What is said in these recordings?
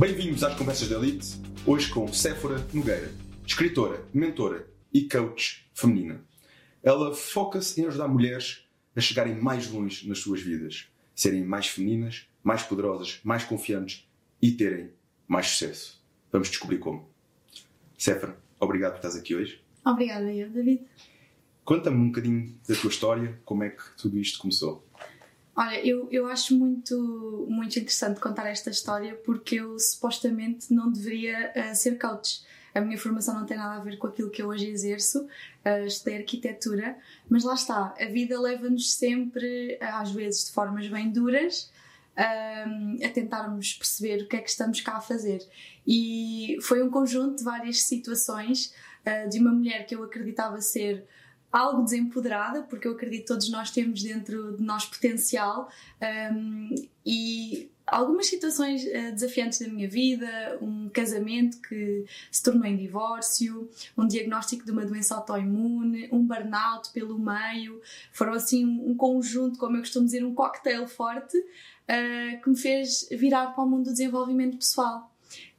Bem-vindos às Conversas da Elite, hoje com Séfora Nogueira, escritora, mentora e coach feminina. Ela foca-se em ajudar mulheres a chegarem mais longe nas suas vidas, serem mais femininas, mais poderosas, mais confiantes e terem mais sucesso. Vamos descobrir como. Séfora, obrigado por estás aqui hoje. Obrigada, eu, David. Conta-me um bocadinho da tua história, como é que tudo isto começou. Olha, eu, eu acho muito, muito interessante contar esta história porque eu supostamente não deveria uh, ser coach. A minha formação não tem nada a ver com aquilo que eu hoje exerço, uh, estudei arquitetura, mas lá está, a vida leva-nos sempre, às vezes de formas bem duras, uh, a tentarmos perceber o que é que estamos cá a fazer. E foi um conjunto de várias situações uh, de uma mulher que eu acreditava ser algo desempoderada, porque eu acredito que todos nós temos dentro de nós potencial um, e algumas situações uh, desafiantes da minha vida, um casamento que se tornou em divórcio, um diagnóstico de uma doença autoimune, um burnout pelo meio, foram assim um, conjunto, como eu costumo dizer, um cocktail forte uh, que me fez virar para o mundo do desenvolvimento pessoal.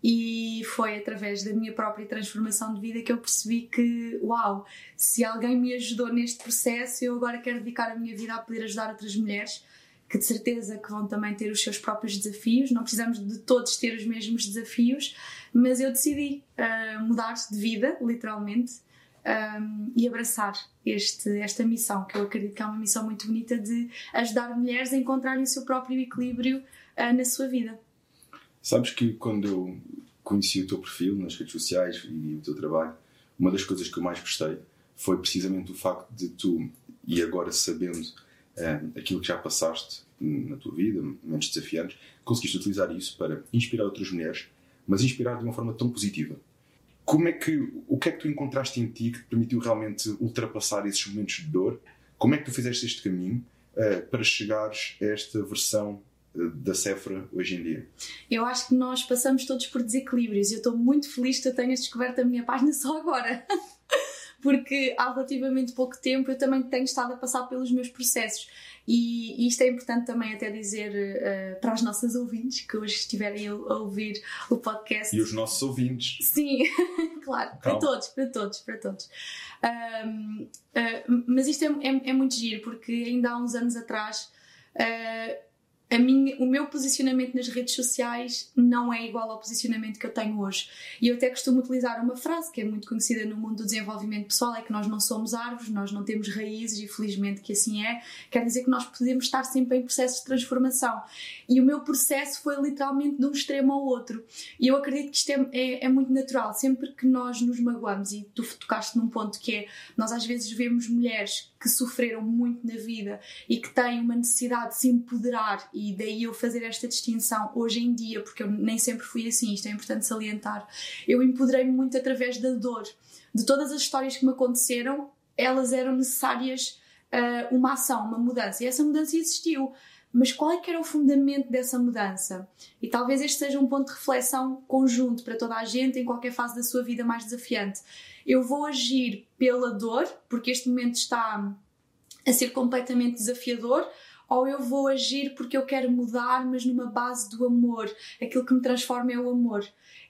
E foi através da minha própria transformação de vida que eu percebi que, uau, se alguém me ajudou neste processo, eu agora quero dedicar a minha vida a poder ajudar outras mulheres, que de certeza que vão também ter os seus próprios desafios. Não precisamos de todos ter os mesmos desafios, mas eu decidi uh, mudar de vida, literalmente, um, e abraçar este, esta missão, que eu acredito que é uma missão muito bonita de ajudar mulheres a encontrarem o seu próprio equilíbrio uh, na sua vida. Sabes que quando eu conheci o teu perfil nas redes sociais e o teu trabalho, uma das coisas que eu mais gostei foi precisamente o facto de tu, e agora sabendo eh, aquilo que já passaste na tua vida, momentos desafiantes, conseguiste utilizar isso para inspirar outras mulheres, mas inspirar de uma forma tão positiva. Como é que, o que é que tu encontraste em ti que te permitiu realmente ultrapassar esses momentos de dor? Como é que tu fizeste este caminho uh, para chegares a esta versão da Cefra hoje em dia? Eu acho que nós passamos todos por desequilíbrios e eu estou muito feliz que eu tenhas descoberto a minha página só agora. Porque há relativamente pouco tempo eu também tenho estado a passar pelos meus processos. E, isto é importante também até dizer uh, para as nossas ouvintes que hoje estiverem a, a, ouvir o podcast. E os nossos ouvintes. Sim, claro, Calma. para todos, para todos, para todos. Um, uh, mas isto é, é, é, muito giro porque ainda há uns anos atrás. Uh, a minha, o meu posicionamento nas redes sociais não é igual ao posicionamento que eu tenho hoje. E eu até costumo utilizar uma frase que é muito conhecida no mundo do desenvolvimento pessoal: é que nós não somos árvores, nós não temos raízes, e felizmente que assim é. Quer dizer que nós podemos estar sempre em processo de transformação. E o meu processo foi literalmente de um extremo ao outro. E eu acredito que isto é, é, é muito natural. Sempre que nós nos magoamos, e tu tocaste num ponto que é: nós às vezes vemos mulheres que sofreram muito na vida e que têm uma necessidade de se empoderar e daí eu fazer esta distinção hoje em dia, porque eu nem sempre fui assim, isto é importante salientar. Eu empoderei-me muito através da dor. De todas as histórias que me aconteceram, elas eram necessárias uh, uma ação, uma mudança. E essa mudança existiu. Mas qual é que era o fundamento dessa mudança? E talvez este seja um ponto de reflexão conjunto para toda a gente em qualquer fase da sua vida mais desafiante. Eu vou agir pela dor, porque este momento está a ser completamente desafiador, ou eu vou agir porque eu quero mudar, mas numa base do amor. Aquilo que me transforma é o amor.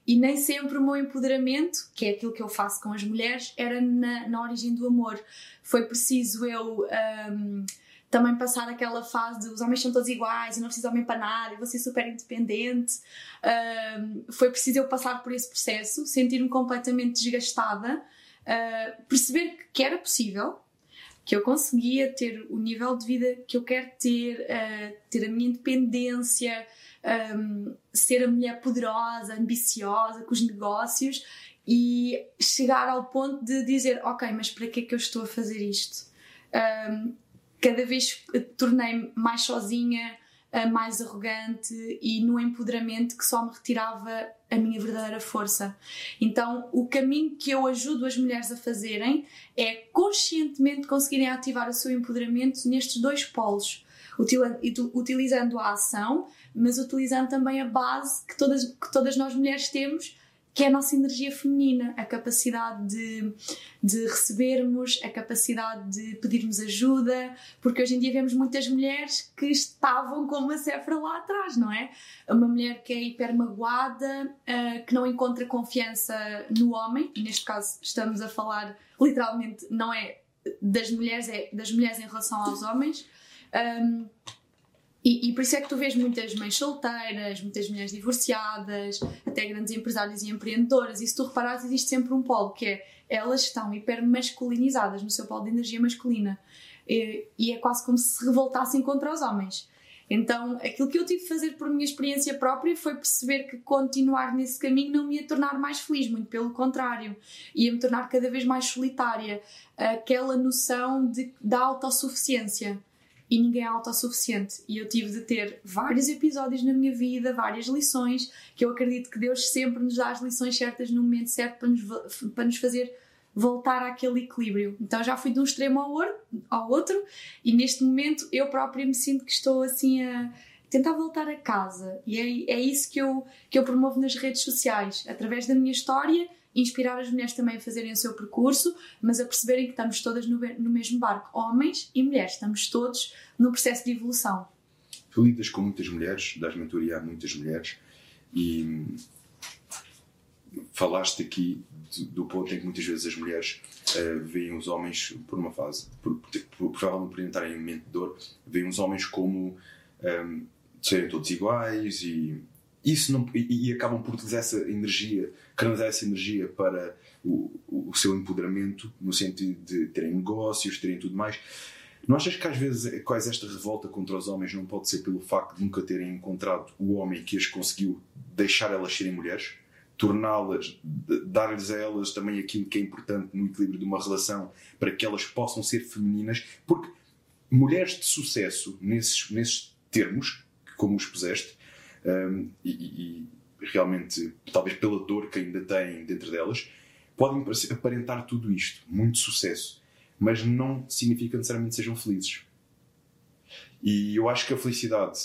E nem sempre o meu empoderamento, que é aquilo que eu faço com as mulheres, era na, na origem do amor. Foi preciso eu. Um, também passar aquela fase de os homens são todos iguais e não preciso de homem para nada, e vou ser super independente. Um, foi preciso eu passar por esse processo, sentir-me completamente desgastada, uh, perceber que era possível, que eu conseguia ter o nível de vida que eu quero ter, uh, ter a minha independência, um, ser a mulher poderosa, ambiciosa com os negócios e chegar ao ponto de dizer: Ok, mas para que é que eu estou a fazer isto? Um, cada vez tornei-me mais sozinha, mais arrogante e no empoderamento que só me retirava a minha verdadeira força. Então, o caminho que eu ajudo as mulheres a fazerem é conscientemente conseguirem ativar o seu empoderamento nestes dois polos, utilizando a ação, mas utilizando também a base que todas, que todas nós mulheres temos, que é a nossa energia feminina, a capacidade de, de recebermos, a capacidade de pedirmos ajuda, porque hoje em dia vemos muitas mulheres que estavam como a Sephora lá atrás, não é? Uma mulher que é hiper magoada, uh, que não encontra confiança no homem, neste caso estamos a falar literalmente, não é das mulheres, é das mulheres em relação aos homens. Um, e, e, por isso é que tu vês muitas mães solteiras, muitas mulheres divorciadas, até grandes empresários e empreendedoras. E se tu reparares, existe sempre um polo que é elas estão hiper masculinizadas no seu polo de energia masculina. E, e é quase como se se revoltassem contra os homens. Então, aquilo que eu tive de fazer por minha experiência própria foi perceber que continuar nesse caminho não me ia tornar mais feliz, muito pelo contrário, ia me tornar cada vez mais solitária. Aquela noção de, da autossuficiência e ninguém é autossuficiente. E eu tive de ter vários episódios na minha vida, várias lições, que eu acredito que Deus sempre nos dá as lições certas no momento certo para nos, para nos fazer voltar àquele equilíbrio. Então já fui de um extremo ao outro e neste momento eu própria me sinto que estou assim a tentar voltar a casa. E é, é isso que eu, que eu promovo nas redes sociais, através da minha história inspirar as mulheres também a fazerem o seu percurso, mas a perceberem que estamos todas no, no mesmo barco, homens e mulheres, estamos todos no processo de evolução. Tu lidas com muitas mulheres, das mentoria a muitas mulheres e falaste aqui do ponto em que muitas vezes as mulheres uh, veem os homens por uma fase, por, por, provavelmente por entrarem em um momento de dor, veem os homens como um, ehm, serem todos iguais e isso não, e, e, acabam por utilizar essa energia, canalizar essa energia para o, o, seu empoderamento, no sentido de terem negócios, terem tudo mais. Não achas que às vezes quase esta revolta contra os homens não pode ser pelo facto de nunca terem encontrado o homem que as conseguiu deixar elas serem mulheres? Torná-las, dar-lhes a elas também aquilo que é importante no equilíbrio de uma relação para que elas possam ser femininas? Porque mulheres de sucesso, nesses, nesses termos, como os puseste, um, e, e, realmente, talvez pela dor que ainda têm dentro delas, podem aparentar tudo isto, muito sucesso, mas não significa necessariamente que sejam felizes. E eu acho que a felicidade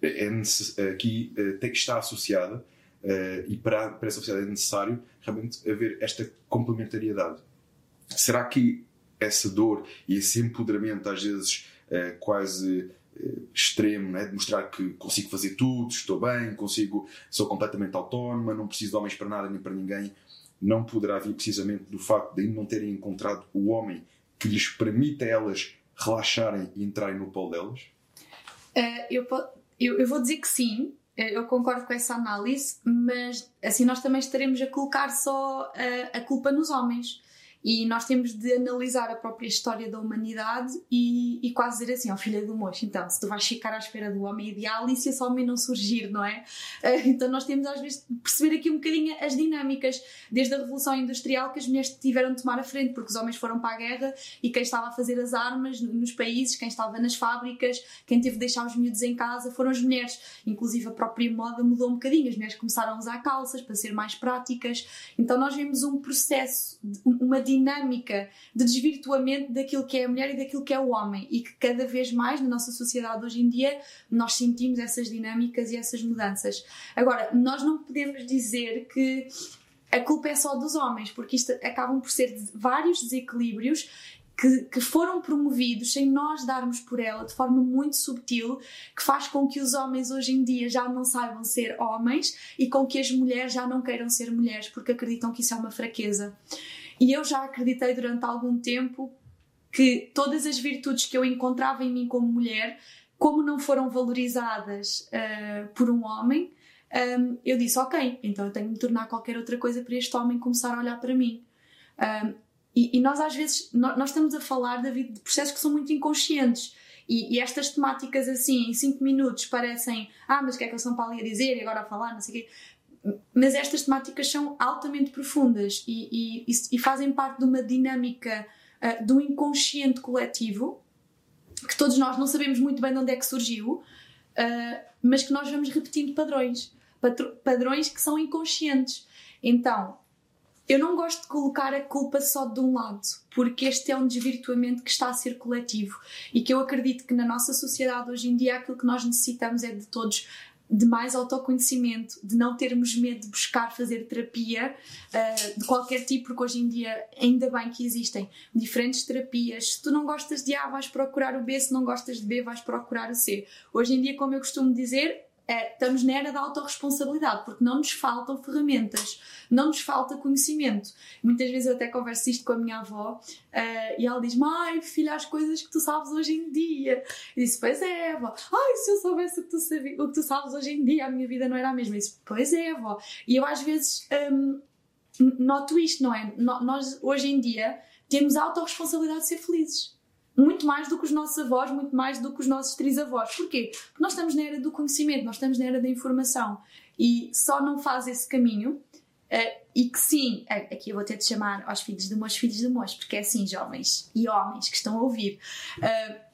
é, é aqui eh, tem que estar associada uh, e para, para essa sociedade é necessário realmente haver esta complementariedade. Será que essa dor e esse empoderamento, às vezes uh, quase extremo, né? de mostrar que consigo fazer tudo, estou bem, consigo, sou completamente autónoma, não preciso de homens para nada nem para ninguém, não poderá vir precisamente do facto de ainda não terem encontrado o homem que lhes permita elas relaxarem e entrarem no polo delas? Uh, eu, eu, vou dizer que sim, eh, eu concordo com essa análise, mas assim nós também estaremos a colocar só a, a culpa nos homens. E nós temos de analisar a própria história da humanidade e, e quase dizer assim, ó oh, filha do moço, então, se tu vais ficar à espera do homem ideal e se esse homem não surgir, não é? Eh, então nós temos às vezes de perceber aqui um bocadinho as dinâmicas, desde a Revolução Industrial que as mulheres tiveram de tomar a frente, porque os homens foram para a guerra e quem estava a fazer as armas nos países, quem estava nas fábricas, quem teve de deixar os miúdos em casa foram as mulheres. Inclusive a própria moda mudou um bocadinho, as mulheres começaram a usar calças para ser mais práticas. Então nós vemos um processo, uma dinâmica de desvirtuamento daquilo que é a mulher e daquilo que é o homem e que cada vez mais na nossa sociedade hoje em dia nós sentimos essas dinâmicas e essas mudanças. Agora, nós não podemos dizer que a culpa é só dos homens, porque isto acabam por ser vários desequilíbrios que, que, foram promovidos sem nós darmos por ela de forma muito subtil, que faz com que os homens hoje em dia já não saibam ser homens e com que as mulheres já não queiram ser mulheres porque acreditam que isso é uma fraqueza. E eu já acreditei durante algum tempo que todas as virtudes que eu encontrava em mim como mulher, como não foram valorizadas uh, por um homem, um, ehm, eu disse: Ok, então eu tenho de me tornar qualquer outra coisa para este homem começar a olhar para mim. Um, ehm, e, e, nós, às vezes, nós, estamos a falar, David, de processos que são muito inconscientes. E, e, estas temáticas, assim, em 5 minutos, parecem: Ah, mas o que é que eles são para ali a dizer e agora a falar, não sei o quê mas estas temáticas são altamente profundas e, e, e fazem parte de uma dinâmica uh, do inconsciente coletivo que todos nós não sabemos muito bem de onde é que surgiu, uh, mas que nós vamos repetindo padrões padrões que são inconscientes. Então, eu não gosto de colocar a culpa só de um lado, porque este é um desvirtuamento que está a ser coletivo e que eu acredito que na nossa sociedade hoje em dia aquilo que nós necessitamos é de todos de mais autoconhecimento, de não termos medo de buscar fazer terapia uh, de qualquer tipo, porque hoje em dia ainda bem que existem diferentes terapias. Se tu não gostas de A, vais procurar o B, se não gostas de B, vais procurar o C. Hoje em dia, como eu costumo dizer, é, estamos na era da autorresponsabilidade, porque não nos faltam ferramentas, não nos falta conhecimento. Muitas vezes eu até converso isto com a minha avó uh, e ela diz: Mãe, filha, as coisas que tu sabes hoje em dia. E disse: Pois é, avó. Ai, se eu soubesse o que, tu sabi, o que tu sabes hoje em dia, a minha vida não era a mesma. E disse: Pois é, avó. E eu às vezes um, noto isto, não é? Nós hoje em dia temos a autorresponsabilidade de ser felizes muito mais do que os nossos avós, muito mais do que os nossos trisavós. Porquê? Porque nós estamos na era do conhecimento, nós estamos na era da informação e só não faz esse caminho. Uh, e que sim, aqui eu vou ter de chamar aos filhos de meus filhos de meus, porque é assim, jovens e homens que estão a ouvir. Uh,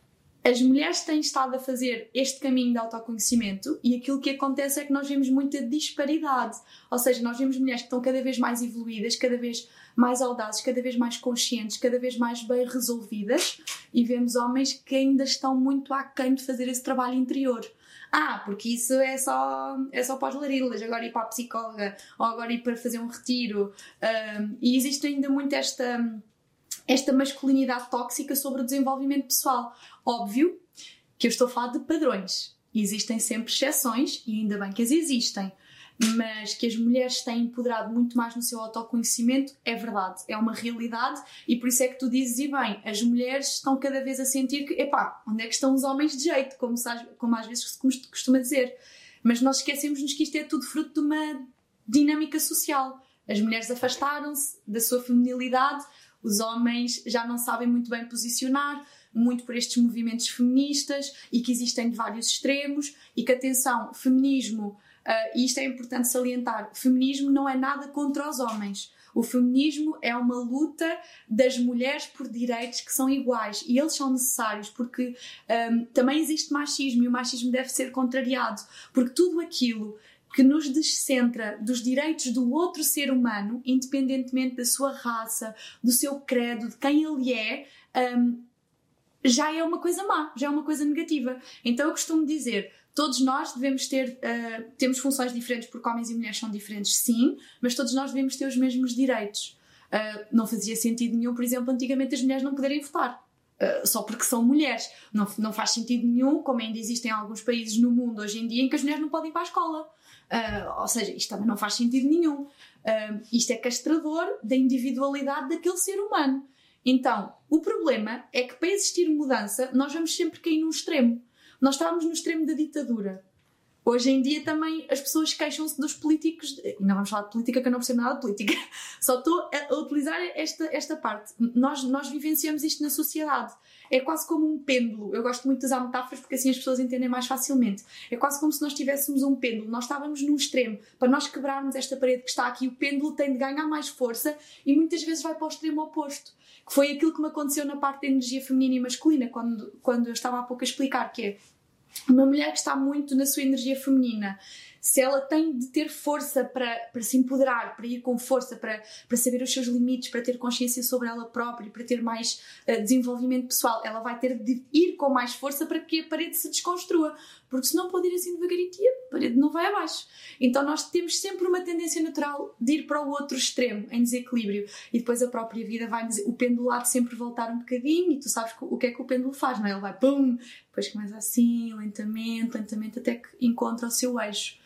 as mulheres têm estado a fazer este caminho de autoconhecimento e aquilo que acontece é que nós vemos muita disparidade. Ou seja, nós vemos mulheres que estão cada vez mais evoluídas, cada vez mais audazes, cada vez mais conscientes, cada vez mais bem resolvidas e vemos homens que ainda estão muito aquém de fazer esse trabalho interior. Ah, porque isso é só, é só para as larilas, agora ir para a psicóloga ou agora ir para fazer um retiro. Um, e existe ainda muito esta, esta masculinidade tóxica sobre o desenvolvimento pessoal. Óbvio que eu estou a falar de padrões. Existem sempre exceções e ainda bem que as existem mas que as mulheres têm empoderado muito mais no seu autoconhecimento, é verdade, é uma realidade e por isso é que tu dizes, e bem, as mulheres estão cada vez a sentir que, epá, onde é que estão os homens de jeito, como, como às vezes se costuma dizer. Mas nós esquecemos-nos que isto é tudo fruto de uma dinâmica social. As mulheres afastaram-se da sua feminilidade, os homens já não sabem muito bem posicionar, muito por estes movimentos feministas e que existem de vários extremos e que, atenção, feminismo Uh, e isto é importante salientar: feminismo não é nada contra os homens. O feminismo é uma luta das mulheres por direitos que são iguais e eles são necessários porque um, também existe machismo e o machismo deve ser contrariado porque tudo aquilo que nos descentra dos direitos do outro ser humano, independentemente da sua raça, do seu credo, de quem ele é, um, já é uma coisa má, já é uma coisa negativa. Então eu costumo dizer: Todos nós devemos ter, uh, temos funções diferentes porque homens e mulheres são diferentes, sim, mas todos nós devemos ter os mesmos direitos. Uh, não fazia sentido nenhum, por exemplo, antigamente as mulheres não poderem votar. Uh, só porque são mulheres. Não, não faz sentido nenhum, como ainda existem alguns países no mundo hoje em dia em que as mulheres não podem ir para a escola. Ou seja, isto também não faz sentido nenhum. isto é castrador da individualidade daquele ser humano. Então, o problema é que para existir mudança, nós vamos sempre cair num extremo. Nós estávamos no extremo da ditadura. Hoje em dia também as pessoas queixam-se dos políticos. Não vamos falar de política, que eu não percebo nada de política. Só estou a utilizar esta, esta parte. Nós, nós vivenciamos isto na sociedade. É quase como um pêndulo. Eu gosto muito de usar metáforas porque assim as pessoas entendem mais facilmente. É quase como se nós tivéssemos um pêndulo. Nós estávamos num extremo. Para nós quebrarmos esta parede que está aqui, o pêndulo tem de ganhar mais força e muitas vezes vai para o extremo oposto. Que foi aquilo que me aconteceu na parte da energia feminina e masculina, quando, quando eu estava há pouco a explicar, que é uma mulher que está muito na sua energia feminina, se ela tem de ter força para, para se empoderar, para ir com força, para, para saber os seus limites, para ter consciência sobre ela própria, para ter mais uh, desenvolvimento pessoal, ela vai ter de ir com mais força para que a parede se desconstrua. Porque senão pode ir assim devagarinho a parede não vai abaixo. Então nós temos sempre uma tendência natural de ir para o outro extremo, em desequilíbrio. E depois a própria vida vai o pêndulo de sempre voltar um bocadinho e tu sabes o que é que o pêndulo faz, não é? Ele vai pum, depois começa assim, lentamente, lentamente, até que encontra o seu eixo.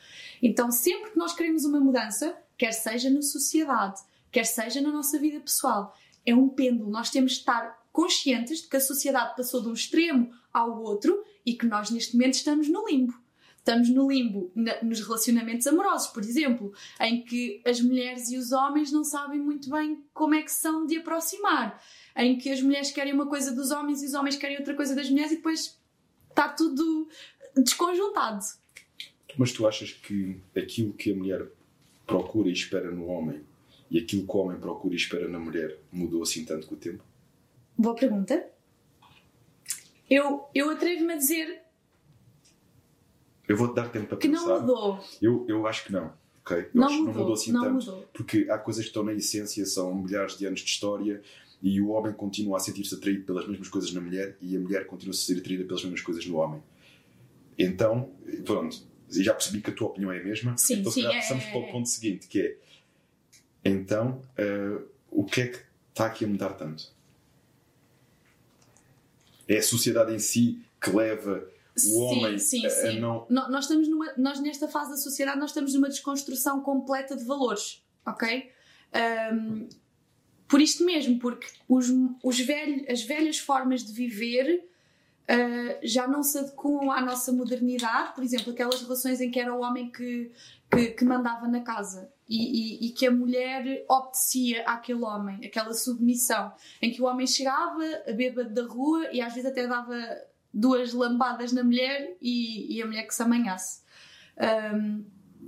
Então, sempre que nós queremos uma mudança, quer seja na sociedade, quer seja na nossa vida pessoal, é um pêndulo. Nós temos de estar conscientes de que a sociedade passou de um extremo ao outro e que nós, neste momento, estamos no limbo. Estamos no limbo nos relacionamentos amorosos, por exemplo, em que as mulheres e os homens não sabem muito bem como é que são de aproximar, em que as mulheres querem uma coisa dos homens e os homens querem outra coisa das mulheres e depois está tudo desconjuntado. Mas tu achas que aquilo que a mulher procura e espera no homem e aquilo que o homem procura e espera na mulher mudou assim tanto com o tempo? Boa pergunta. Eu, eu atrevo-me a dizer. Eu vou-te dar tempo para que pensar. Que não mudou. Eu, eu acho que não. Okay? Eu não acho mudou, que não mudou assim não tanto. Mudou. Porque há coisas que estão na essência, são milhares de anos de história e o homem continua a sentir-se atraído pelas mesmas coisas na mulher e a mulher continua a ser atraída pelas mesmas coisas no homem. Então, pronto, já percebi que a tua opinião é a mesma, sim, então sim, é, passamos é, para o é. ponto seguinte, que é então uh, o que é que está aqui a mudar tanto? É a sociedade em si que leva o Sim, homem sim, a, a sim. não. No- Nós estamos numa, nós nesta fase da sociedade nós estamos numa desconstrução completa de valores, ok? Ahm, por isto mesmo, porque os, os velho- as velhas formas de viver ah, já não se adequam à nossa modernidade. Por exemplo, aquelas relações em que era o homem que, que, que mandava na casa e, e- e que a mulher obedecia àquele homem, aquela submissão, em que o homem chegava, a bêbado da rua e às vezes até dava duas lambadas na mulher e, e a mulher que se amanhasse. Ahm,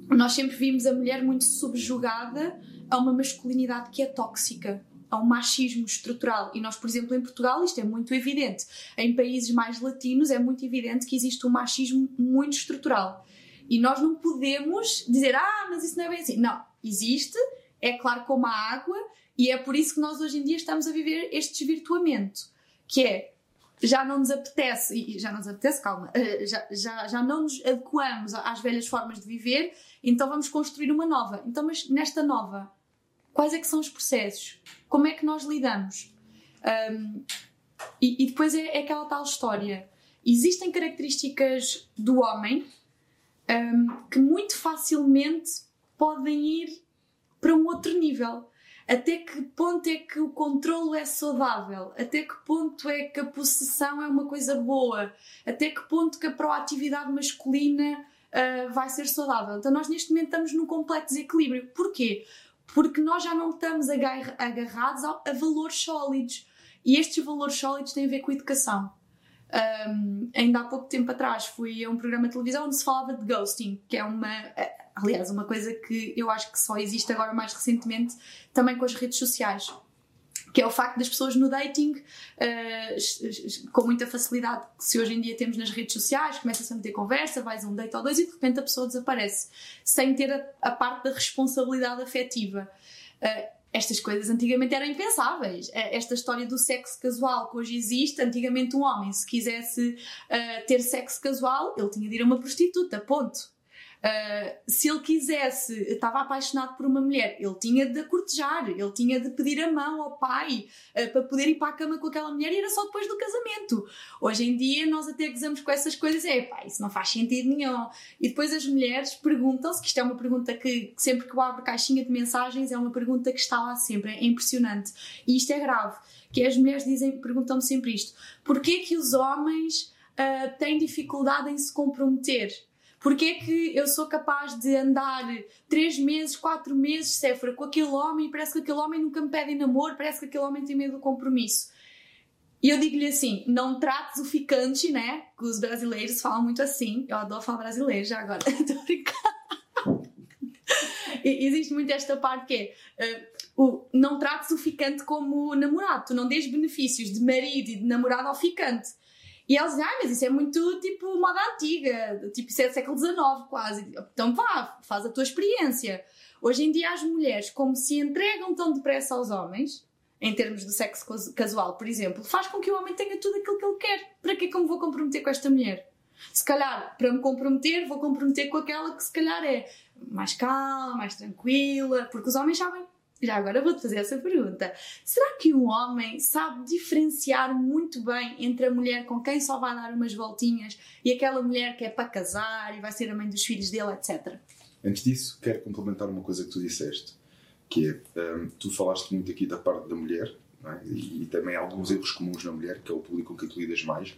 nós sempre vimos a mulher muito subjugada a uma masculinidade que é tóxica, a um machismo estrutural. E nós, por exemplo, em Portugal, isto é muito evidente. Em países mais latinos é muito evidente que existe um machismo muito estrutural. E nós não podemos dizer, ah, mas isso não é bem assim. Não, existe, é claro como a água, e é por isso que nós hoje em dia estamos a viver este desvirtuamento, que é já não nos apetece, e já não nos apetece, calma, eh, já, já, já não nos adequamos às velhas formas de viver, então vamos construir uma nova. Então, mas nesta nova, quais é que são os processos? Como é que nós lidamos? Ahm, e, e depois é, é aquela tal história. Existem características do homem ahm, que muito facilmente podem ir para um outro nível. Até que ponto é que o controlo é saudável? Até que ponto é que a possessão é uma coisa boa? Até que ponto que a proatividade masculina ah, vai ser saudável? Então nós neste momento estamos num completo desequilíbrio. Porquê? Porque nós já não estamos agar- agarrados a, a valores sólidos. E estes valores sólidos têm a ver com a educação. Um, ainda há pouco tempo atrás fui a um programa de televisão onde se falava de ghosting, que é uma, aliás, uma coisa que eu acho que só existe agora mais recentemente também com as redes sociais. Que é o facto das pessoas no dating, eh, com muita facilidade, que se hoje em dia temos nas redes sociais, começa-se a meter conversa, vais a um date ou dois e de repente a pessoa desaparece, sem ter a, a parte da responsabilidade afetiva. Eh, estas coisas antigamente eram impensáveis. Eh, Esta história do sexo casual que hoje existe, antigamente um homem, se quisesse eh, ter sexo casual, ele tinha de ir a uma prostituta, ponto. Uh, se ele quisesse, estava apaixonado por uma mulher, ele tinha de cortejar, ele tinha de pedir a mão ao pai uh, para poder ir para a cama com aquela mulher e era só depois do casamento. Hoje em dia nós até gozamos com essas coisas, é pá, isso não faz sentido nenhum. E depois as mulheres perguntam-se, que isto é uma pergunta que que sempre que eu abro caixinha de mensagens é uma pergunta que está lá sempre, é impressionante. E isto é grave, que as mulheres dizem, perguntam-me sempre isto: porquê que os homens uh, têm dificuldade em se comprometer? Porquê é que eu sou capaz de andar três meses, quatro meses, Séfora, com aquele homem parece que aquele homem nunca me pede namoro, parece que aquele homem tem medo do compromisso? E eu digo-lhe assim: não trates o ficante, né? Que os brasileiros falam muito assim. Eu adoro falar brasileiro já agora. Estou brincando. Existe muito esta parte que é. eh, o, não trates o ficante como namorado, tu não dês benefícios de marido e de namorado ao ficante. E eles dizem, ah, mas isso é muito tipo moda antiga, tipo isso é século XIX quase. Então vá, faz a tua experiência. Hoje em dia as mulheres, como se entregam tão depressa aos homens, em termos de sexo casu- casual, por exemplo, faz com que o homem tenha tudo aquilo que ele quer. Para que é que eu me vou comprometer com esta mulher? Se calhar, para me comprometer, vou comprometer com aquela que se calhar é mais calma, mais tranquila, porque os homens sabem. Já agora vou-te fazer essa pergunta. Será que um homem sabe diferenciar muito bem entre a mulher com quem só vai dar umas voltinhas e aquela mulher que é para casar e vai ser a mãe dos filhos dele, etc? Antes disso, quero complementar uma coisa que tu disseste, que é, hum, tu falaste muito aqui da parte da mulher, é? e, e também há alguns erros comuns na mulher, que é o público com que tu lidas mais,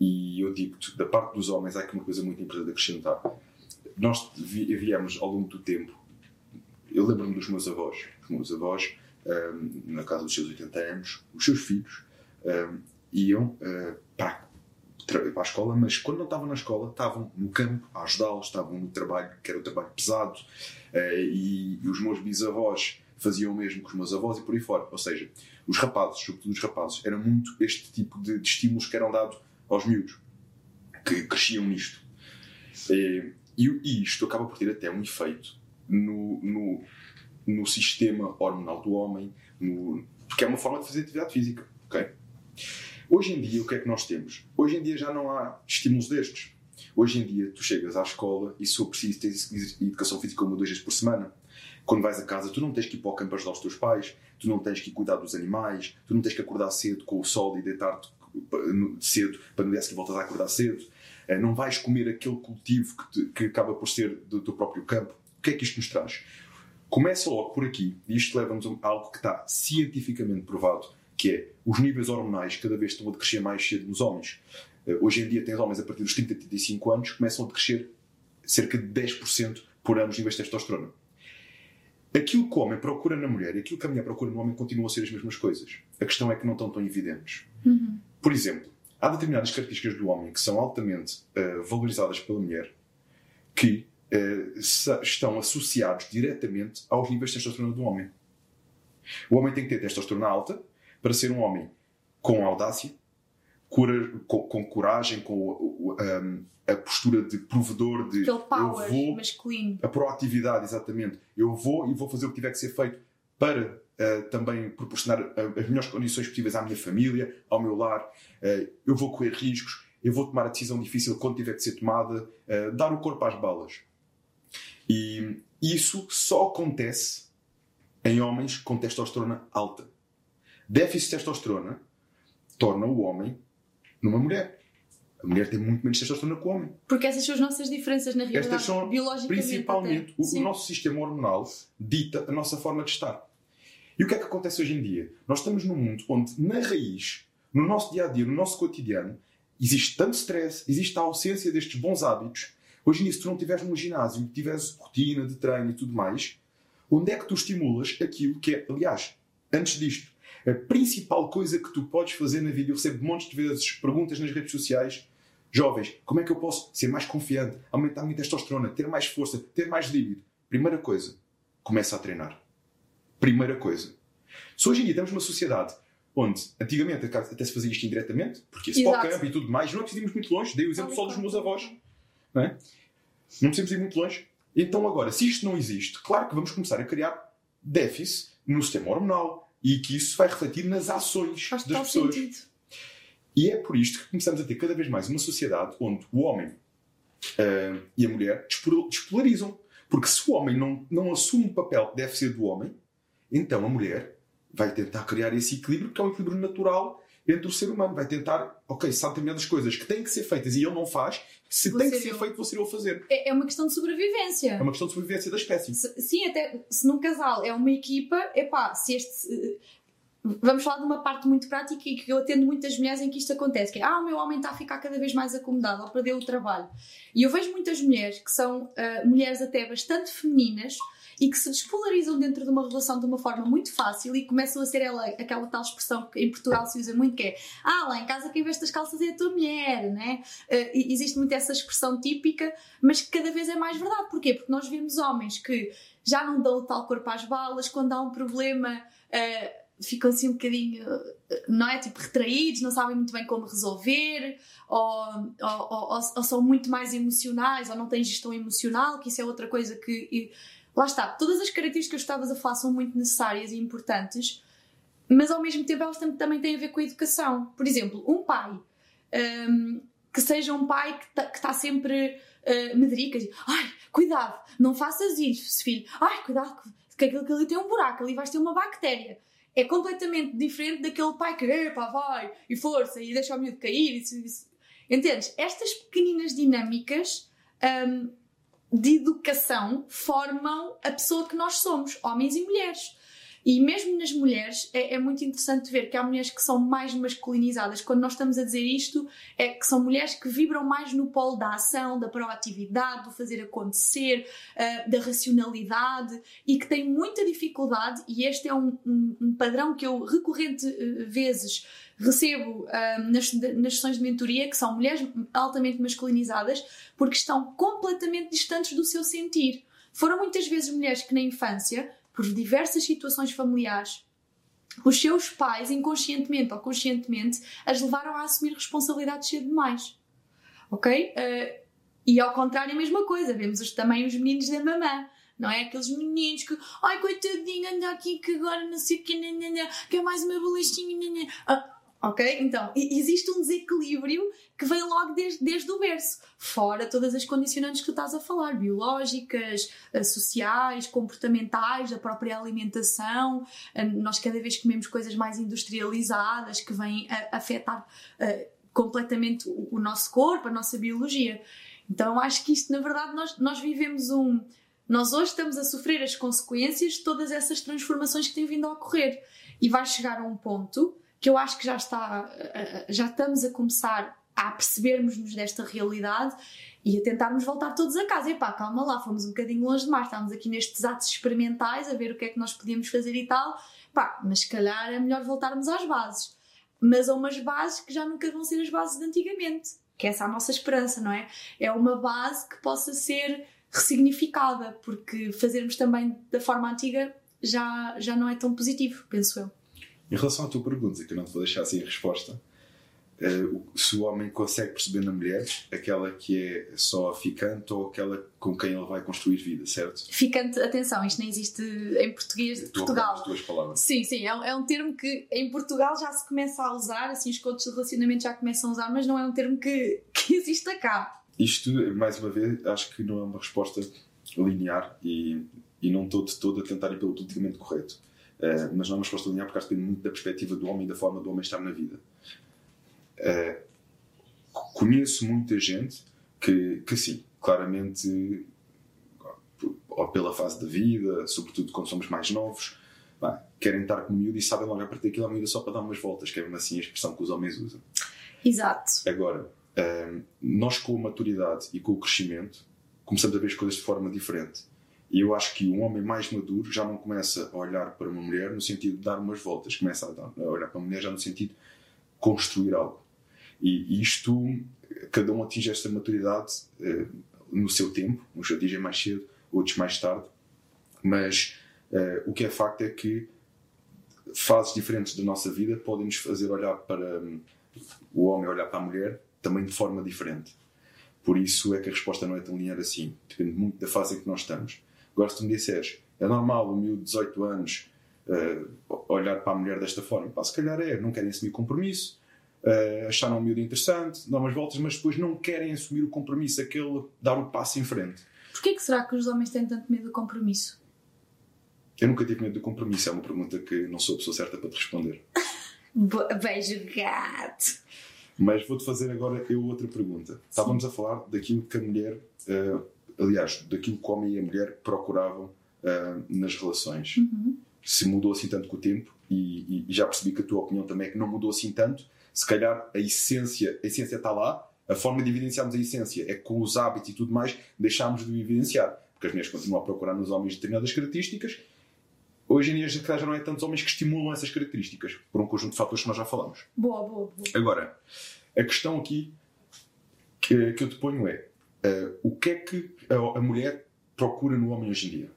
e eu digo-te, da parte dos homens há aqui uma coisa muito importante a acrescentar. Nós vi- viemos ao longo do tempo, eu lembro-me dos meus avós, os meus avós, hum, na casa dos seus 80 anos, os seus filhos hum, iam uh, para, para a escola, mas quando não estavam na escola, estavam no campo a ajudá-los, estavam no trabalho, que era o trabalho pesado, eh, e, e os meus bisavós faziam o mesmo com os meus avós e por aí fora. Ou seja, os rapazes, sobretudo os rapazes, era muito este tipo de, de estímulos que eram dados aos miúdos, que cresciam nisto. Eh, E, e isto acaba por ter até um efeito no, no, no sistema hormonal do homem, no, porque é uma forma de fazer atividade física. ok? Hoje em dia, o que é que nós temos? Hoje em dia já não há estímulos destes. Hoje em dia, tu chegas à escola e se for preciso tens educação física uma duas vezes por semana. Quando vais a casa, tu não tens que ir para o campo ajudar os teus pais, tu não tens que cuidar dos animais, tu não tens que acordar cedo com o sol e deitar-te cedo para no dia seguinte voltas a acordar cedo. Eh, não vais comer aquele cultivo que, te, que acaba por ser do teu próprio campo. O que é que isto nos traz? Começa logo por aqui, e isto leva-nos a algo que está cientificamente provado, que é os níveis hormonais cada vez estão a crescer mais cedo nos homens. Eh, hoje em dia, tens homens a partir dos 30 a 35 anos começam a crescer cerca de 10% por ano os níveis de testosterona. Aquilo que o homem procura na mulher e aquilo que a mulher procura no homem continuam a ser as mesmas coisas. A questão é que não estão tão evidentes. Uhum. Por exemplo, há determinadas características do homem que são altamente uh, valorizadas pela mulher que uh, estão associados diretamente aos níveis de testosterona do homem. O homem tem que ter testosterona alta para ser um homem com audácia, cura, com, com, coragem, com um, a postura de provedor, de Aquele power vou, masculino. A proatividade, exatamente. Eu vou e vou fazer o que tiver que ser feito para uh, também proporcionar uh, as melhores condições possíveis à minha família, ao meu lar. Uh, eu vou correr riscos, eu vou tomar a decisão difícil quando tiver que ser tomada, dar o corpo às balas. E isso só acontece em homens com testosterona alta. Déficit de testosterona torna o homem numa mulher. A mulher tem muito menos testosterona que o homem. Porque essas são as nossas diferenças na realidade. Estas são, principalmente, o, o, nosso sistema hormonal dita a nossa forma de estar. E o que é que acontece hoje em dia? Nós estamos num mundo onde, na raiz, no nosso dia a dia, no nosso cotidiano, existe tanto stress, existe a ausência destes bons hábitos. Hoje em dia, se tu não estiveres num ginásio, tiveres rotina de treino e tudo mais, onde é que tu estimulas aquilo que é, aliás, antes disto, a principal coisa que tu podes fazer na vida, eu recebo montes de vezes perguntas nas redes sociais, jovens, como é que eu posso ser mais confiante, aumentar a minha testosterona, ter mais força, ter mais líbido? Primeira coisa, começa a treinar. Primeira coisa. Se hoje em dia estamos numa sociedade onde antigamente até se fazia isto indiretamente, porque esse camp e tudo mais, não é irmos muito longe, dei o exemplo só dos meus avós. Não, é? não precisamos ir muito longe. Então agora, se isto não existe, claro que vamos começar a criar déficit no sistema hormonal, e que isso vai refletir nas ações Faz das pessoas. Sentido. E é por isto que começamos a ter cada vez mais uma sociedade onde o homem uh, e a mulher despolarizam. Porque se o homem não, não assume o papel que deve ser do homem, então a mulher vai tentar criar esse equilíbrio, que é um equilíbrio natural entre o ser humano. Vai tentar, ok, sabe determinadas coisas que têm que ser feitas e ele não faz, se vou tem que ser eu. feito, vou ser eu a fazer. É, é, uma questão de sobrevivência. É uma questão de sobrevivência da espécie. Se, sim, até se num casal é uma equipa, epá, se este. Vamos falar de uma parte muito prática e que eu atendo muitas mulheres em que isto acontece, que é, ah, o meu homem está a ficar cada vez mais acomodado ou perdeu o trabalho. E eu vejo muitas mulheres que são uh, mulheres até bastante femininas, e que se despolarizam dentro de uma relação de uma forma muito fácil e começam a ser ela, aquela tal expressão que em Portugal se usa muito que é ah, lá em casa quem veste as calças é a tua mulher, né? Uh, existe muito essa expressão típica, mas que cada vez é mais verdade. Porquê? Porque nós vemos homens que já não dão o tal corpo às balas, quando há um problema uh, ficam assim um bocadinho, não é? Tipo, retraídos, não sabem muito bem como resolver, ou, ou, ou, ou, são muito mais emocionais, ou não têm gestão emocional, que isso é outra coisa que lá está, todas as características que estavas a falar são muito necessárias e importantes, mas ao mesmo tempo elas também têm a ver com a educação. Por exemplo, um pai um, que seja um pai que está tá sempre uh, medricas, ai, cuidado, não faças isso, filho, ai, cuidado, que aquilo que ali tem um buraco, ali vais ter uma bactéria. É completamente diferente daquele pai que, epá, vai, e força, e deixa o miúdo cair. Isso, isso. Entendes? Estas pequeninas dinâmicas um, de educação formam a pessoa que nós somos, homens e mulheres. E mesmo nas mulheres é, é, muito interessante ver que há mulheres que são mais masculinizadas. Quando nós estamos a dizer isto, é que são mulheres que vibram mais no polo da ação, da proatividade, do fazer acontecer, uh, da racionalidade e que têm muita dificuldade. E este é um, um, um padrão que eu recorrente uh, vezes recebo um, nas, nas sessões de mentoria, que são mulheres altamente masculinizadas, porque estão completamente distantes do seu sentir. Foram muitas vezes mulheres que na infância, por diversas situações familiares, os seus pais, inconscientemente ou conscientemente, as levaram a assumir responsabilidades cedo demais. Ok? Uh, e ao contrário, a mesma coisa. Vemos os, também os meninos da mamã. Não é aqueles meninos que, ai coitadinho, anda aqui que agora não sei o que, que é mais uma bolachinha. Ah, Ok? Então, existe um desequilíbrio que vem logo desde, desde o berço, fora todas as condicionantes que tu estás a falar, biológicas, eh, sociais, comportamentais, a própria alimentação. Eh, nós cada vez comemos coisas mais industrializadas que vêm a afetar uh, completamente o, o nosso corpo, a nossa biologia. Então, acho que isto, na verdade, nós, nós vivemos um. Nós hoje estamos a sofrer as consequências de todas essas transformações que têm vindo a ocorrer. E vai chegar a um ponto que eu acho que já está, já estamos a começar a percebermos-nos desta realidade e a tentarmos voltar todos a casa. Epá, calma lá, fomos um bocadinho longe demais, estávamos aqui nestes atos experimentais a ver o que é que nós podíamos fazer e tal. Pá, mas se calhar é melhor voltarmos às bases. Mas a umas bases que já nunca vão ser as bases de antigamente. Que essa é a nossa esperança, não é? É uma base que possa ser ressignificada, porque fazermos também da forma antiga já, já não é tão positivo, penso eu. Em relação à tua pergunta, que eu não te vou deixar sem resposta, uh, se o homem consegue perceber na mulher aquela que é só ficante ou aquela com quem ele vai construir vida, certo? Ficante, atenção, isto nem existe em português de Portugal. As tuas palavras. Sim, sim, é, é, um termo que em Portugal já se começa a usar, assim, os coaches de relacionamento já começam a usar, mas não é um termo que, que existe cá. Isto, mais uma vez, acho que não é uma resposta linear e, e não estou de todo a tentar ir pelo politicamente correto. Uh, mas não é uma resposta linear porque acho que depende muito da perspectiva do homem e da forma do homem estar na vida. Uh, conheço muita gente que, que sim, claramente, ou pela fase da vida, sobretudo quando somos mais novos, bah, querem estar com o miúdo e sabem logo a partir daquilo a miúda só para dar umas voltas, que é mesmo assim a expressão que os homens usam. Exato. Agora, uh, nós com a maturidade e com o crescimento começamos a ver as coisas de forma diferente. E eu acho que um homem mais maduro já não começa a olhar para uma mulher no sentido de dar umas voltas, começa a, olhar para uma mulher já no sentido de construir algo. E isto, cada um atinge esta maturidade uh, no seu tempo, uns atingem mais cedo, outros mais tarde, mas uh, o que é facto é que fases diferentes da nossa vida podem nos fazer olhar para o homem, olhar para a mulher, também de forma diferente. Por isso é que a resposta não é tão linear assim. Depende muito da fase em que nós estamos. Agora, se tu me disseres, é normal o miúdo de 18 anos uh, olhar para a mulher desta forma? Pá, se calhar é, não querem assumir compromisso, uh, acharam o miúdo interessante, dão umas voltas, mas depois não querem assumir o compromisso, aquele dar o passo em frente. Porquê que será que os homens têm tanto medo do compromisso? Eu nunca tive medo do compromisso, é uma pergunta que não sou a pessoa certa para te responder. Bem jogado! Mas vou-te fazer agora eu outra pergunta. Sim. Estávamos a falar daquilo que a mulher uh, aliás, daquilo que o homem e a mulher procuravam uh, nas relações. Uhum. Se mudou assim tanto com o tempo, e, e, já percebi que a tua opinião também é que não mudou assim tanto, se calhar a essência, a essência está lá, a forma de evidenciarmos a essência é que com os hábitos e tudo mais deixámos de evidenciar. Porque as mulheres continuam a procurar nos homens determinadas características. Hoje em dia já não é tantos homens que estimulam essas características, por um conjunto de fatores que nós já falamos. Boa, boa, boa. Agora, a questão aqui que, que eu te ponho é: Uh, o que é que a, a, mulher procura no homem hoje em dia?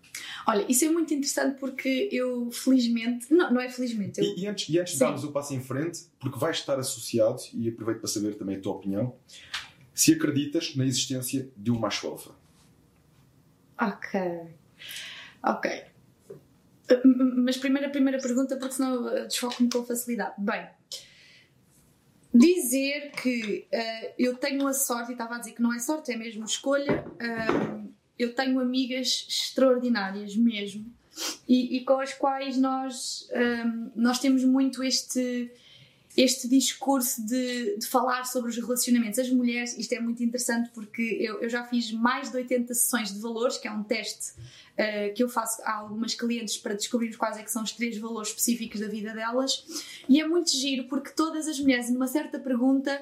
Olha, isso é muito interessante porque eu, felizmente, não, não é felizmente. Eu... E, e, antes, e antes de darmos o passo em frente, porque vais estar associado, e aproveito para saber também a tua opinião, se acreditas na existência de um macho alfa. Ok. Ok. Mas primeiro a primeira pergunta, porque senão desfoco-me com facilidade. Bem, dizer que uh, eu tenho a sorte, e estava a dizer que não é sorte, é mesmo escolha, uh, eu tenho amigas extraordinárias mesmo e, e com as quais nós, um, nós temos muito este este discurso de, de, falar sobre os relacionamentos. As mulheres, isto é muito interessante porque eu, eu já fiz mais de 80 sessões de valores, que é um teste uh, que eu faço a algumas clientes para descobrir quais é que são os três valores específicos da vida delas. E é muito giro porque todas as mulheres, numa certa pergunta,